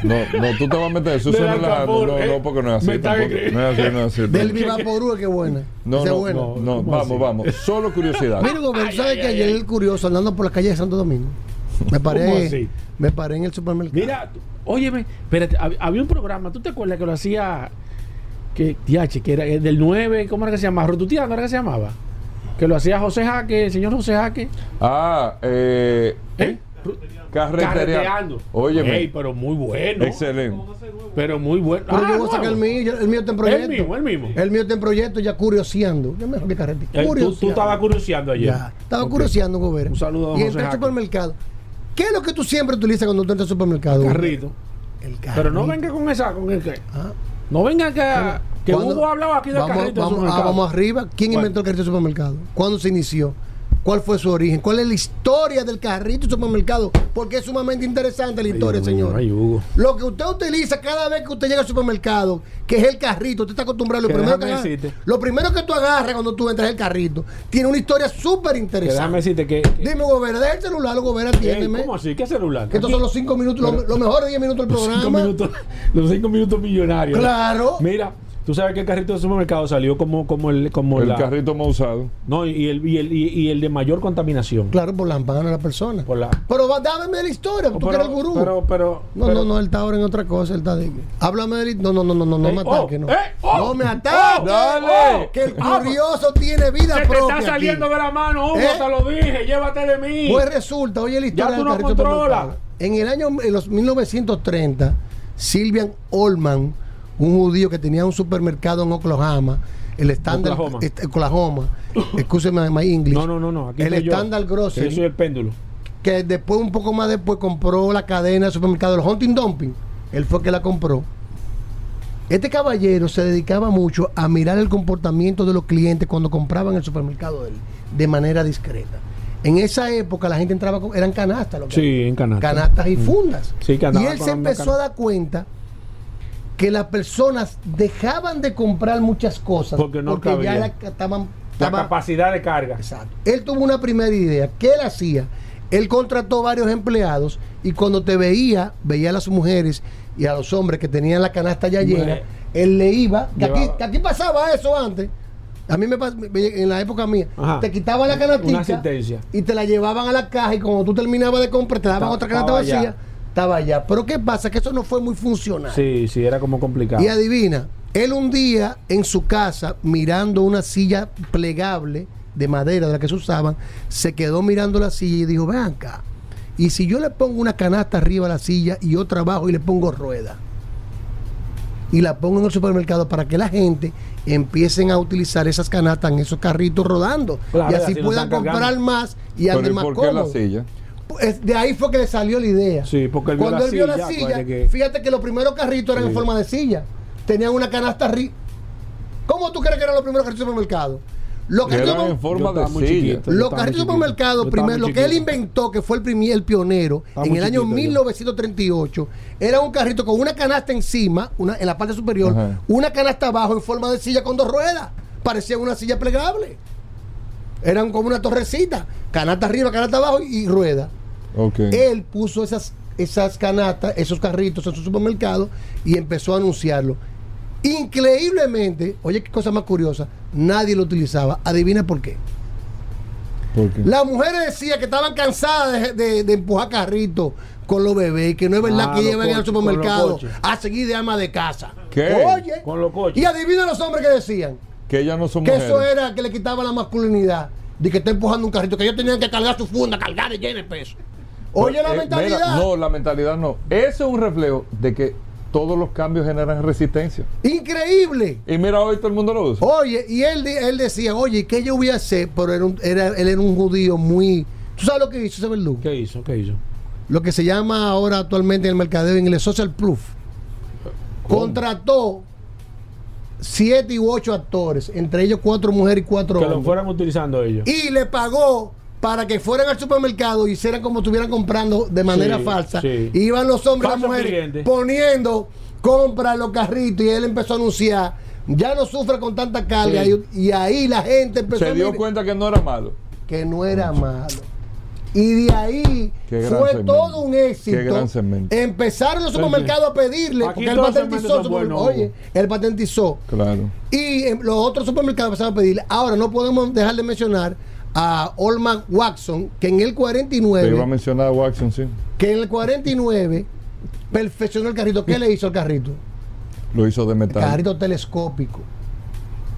No, no, tú te vas a meter eso. No, es la- alcanfor, no, eh. no, porque no es así. tampoco. No es así, no es así. Del Viva Porú, que buena. No, no, buena. no, no, ¿Cómo vamos, así? vamos. Solo curiosidad. Mira, Gobert, ¿sabes que ayer el curioso andando por la calle de Santo Domingo? Me ¿Cómo paré, así? me paré en el supermercado. Mira, óyeme, espérate, hab- había un programa, ¿tú te acuerdas que lo hacía que diache, que era el del 9, ¿cómo era que se llamaba? Rotutiano era que se llamaba. Que lo hacía José Jaque, el señor José Jaque. Ah, eh. ¿Eh? Carretereando. Carreteando. Óyeme. Ey, pero muy bueno. Excelente. Pero muy bueno. Pero Ah, yo voy a sacar el mío, el mío está en proyecto. El mismo, el mismo. El mío está en proyecto ya curioseando. Ya mejor que carrete. Eh, tú, Curioseando. tú estabas curioseando ayer. Ya, estaba Ok. curioseando, Gobert. Un saludo a Y José entré al supermercado. ¿Qué es lo que tú siempre utilizas cuando tú entras al supermercado? Carrito. El carrito. Pero no venga con esa, con el que. Ah. No venga que, que ¿Cuándo- Hugo hablaba aquí del vamos, carrito del vamos, ah, vamos arriba. ¿Quién inventó el carrito de supermercado? ¿Cuándo se inició? ¿Cuál fue su origen? ¿Cuál es la historia del carrito de supermercado? Porque es sumamente interesante la historia, señor. ay, Hugo. Lo que usted utiliza cada vez que usted llega al supermercado, que es el carrito, usted está acostumbrado. Lo primero que, agarra- lo primero que tú agarras cuando tú entras es el carrito. Tiene una historia súper Que déjame interesante. decirte que. Dime, Gobera, el celular, Gobera, atiéndeme. ¿Cómo así? ¿Qué celular? Que estos son los cinco minutos, los, los mejores diez minutos del cinco programa. minutos, los cinco minutos millonarios. Claro. Mira, tú sabes que el carrito de supermercado salió como, como el, como El la- carrito más usado. No, y el, y el, y, y el de mayor contaminación. Claro, por las manos de la persona. Por la, Pero va, dame la historia, tú que eres el gurú. pero, pero, No, pero- no, no, él está ahora en otra cosa, él está de... Háblame de... No, no, no, no, no, no me oh, ataque, no. eh, oh, no me ataque. oh, dale. Que el Ah, curioso tiene vida Se te propia está saliendo aquí. de la mano, Hugo, ¿Eh? te lo dije, llévate de mí. Pues resulta, oye la historia Ya tú del no carrito controlas. supermercado. En el año, en los 1930, Sylvian Olman, un judío que tenía un supermercado en Oklahoma, el estándar... Oklahoma. Oklahoma. Excúseme my English. no, no, no, no. Aquí El estándar grocery. Yo soy el péndulo. que después, un poco más después, compró la cadena de supermercado, el Hunting Dumping. Él fue el que la compró. Este caballero se dedicaba mucho a mirar el comportamiento de los clientes cuando compraban el supermercado de él, de manera discreta. En esa época la gente entraba con, eran canastas, lo que Sí, en canasta. canastas y fundas. Sí, que y él se empezó a dar cuenta que las personas dejaban de comprar muchas cosas Porque no ya cabía. la- estaban Estaba- capacidad de carga. Exacto. Él tuvo una primera idea. ¿Qué él hacía? Él contrató varios empleados y cuando te veía, veía a las mujeres y a los hombres que tenían la canasta ya llena, Bueno. él le iba. Que aquí, que aquí pasaba eso antes. A mí me en la época mía, Ajá. te quitaban la canastita y te la llevaban a la caja y cuando tú terminabas de comprar te daban otra canasta allá. Estaba allá. Pero ¿qué pasa? Que eso no fue muy funcional. Sí, sí, era como complicado. Y adivina, él un día en su casa, mirando una silla plegable de madera de la que se usaban, se quedó mirando la silla y dijo, ven acá, y si yo le pongo una canasta arriba a la silla y otra abajo y le pongo rueda, y la pongo en el supermercado para que la gente empiecen a utilizar esas canastas en esos carritos rodando Claro, y así así puedan comprar más y anden ¿y más por qué la silla? Es- de ahí fue que le salió la idea. Sí, porque él vio Cuando la él vio la silla, que- fíjate que los primeros carritos eran en forma de silla. Tenían una canasta arriba. ¿Cómo tú crees que eran los primeros carritos de supermercado? Los carritos, Eran de- en forma de silla. chiquito. Los carritos de supermercado, primero, lo que él inventó, que fue el, primer, el pionero, Estaba en el año chiquito yo. 1938, era un carrito con una canasta encima, una, en la parte superior, Ajá. una canasta abajo en forma de silla con dos ruedas. Parecía una silla plegable. Eran como una torrecita, canasta arriba, canasta abajo y rueda. Él puso esas, esas canastas, esos carritos en su supermercado y empezó a anunciarlo. Increíblemente, oye qué cosa más curiosa, nadie lo utilizaba. Adivina por qué. ¿Por qué? Las mujeres decían que estaban cansadas de, de- de empujar carritos con los bebés, que no es verdad Ah, que llevan al supermercado a seguir de ama de casa. ¿Qué? Oye, Con los coches. y adivina los hombres que decían Que ellas no son que mujeres. eso era que le quitaba la masculinidad de que está empujando un carrito, que ellos tenían que cargar su funda, cargar y llena de peso. Oye, la Eh, mentalidad. mira, no, la mentalidad no. Eso es un reflejo de que todos los cambios generan resistencia. Increíble. Y mira, hoy todo el mundo lo usa. Oye, y él, él decía, oye, ¿qué yo voy a hacer? Pero era un- era- él era un judío muy... ¿Tú sabes lo que hizo ese verdugo? ¿Qué hizo? ¿Qué hizo? Lo que se llama ahora actualmente en el mercadeo inglés social proof. Contrató siete u ocho actores, entre ellos cuatro mujeres y cuatro Que lo hombres. fueran utilizando ellos. Y le pagó para que fueran al supermercado y hicieran como estuvieran comprando de manera Sí, falsa. sí. Iban los hombres y las mujeres poniendo compra en los carritos y él empezó a anunciar. Ya no sufre con tanta carga Sí. y, y ahí la gente empezó Se dio cuenta que no era malo. que no era malo. Y de ahí fue segmento. todo un éxito. Empezaron los supermercados a pedirle, Aquí porque él patentizó. buenos, Oye, él patentizó. Claro. Y em, los otros supermercados empezaron a pedirle. Ahora no podemos dejar de mencionar a Olman Watson, que en el Te iba a 49, mencionar a Watson, sí. que en el 49 perfeccionó el carrito. ¿Qué le hizo al carrito? Lo hizo de El metal. carrito telescópico.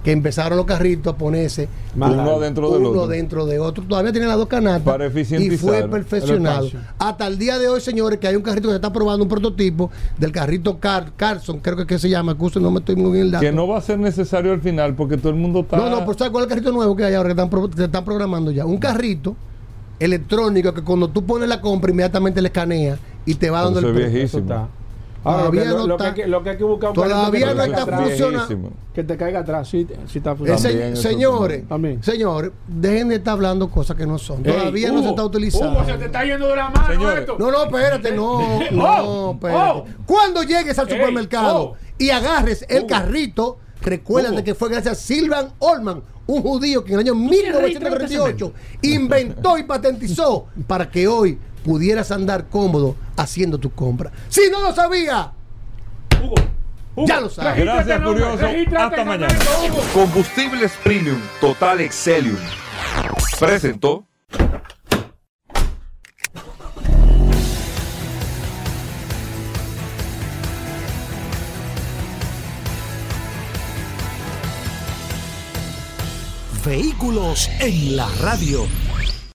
Que empezaron los carritos a ponerse Uno dentro del uno otro. dentro de otro. Todavía tiene las dos canastas. Para y fue perfeccionado. el. Hasta el día de hoy, señores, que hay un carrito que se está probando un prototipo del carrito Car Carson, creo que, es que se llama, excusa, no me estoy muy bien el dato. Que no va a ser necesario al final porque todo el mundo está. No, no, pero ¿sabes cuál es el carrito nuevo que hay ahora que están, pro- que están programando ya? Un carrito electrónico que cuando tú pones la compra inmediatamente le escanea y te va dando el precio. Ahora, que, Todavía lo, no lo está- hay que, lo que hay que buscar un Todavía no te caiga está atrás. funcionando. Que te caiga atrás, sí, sí está Eh, funcionando. señores, también. señores, dejen de estar hablando cosas que no son. Ey, Todavía no se está utilizando. Hugo, se te está yendo de la mano Señores, esto. No, no, espérate, no, [LAUGHS] no, espérate. oh. Cuando llegues al Ey, supermercado oh. y agarres el Hugo. carrito, recuérdate Hugo. que fue gracias a Silvan Olman, un judío que en el año 1938 inventó y patentizó para que hoy pudieras andar cómodo haciendo tu compra. Si no lo sabía, Hugo, Hugo, Ya lo sabes. Gracias, curioso. Hasta mañana. Hugo. Combustibles Premium Total Excelium presentó Vehículos en la radio.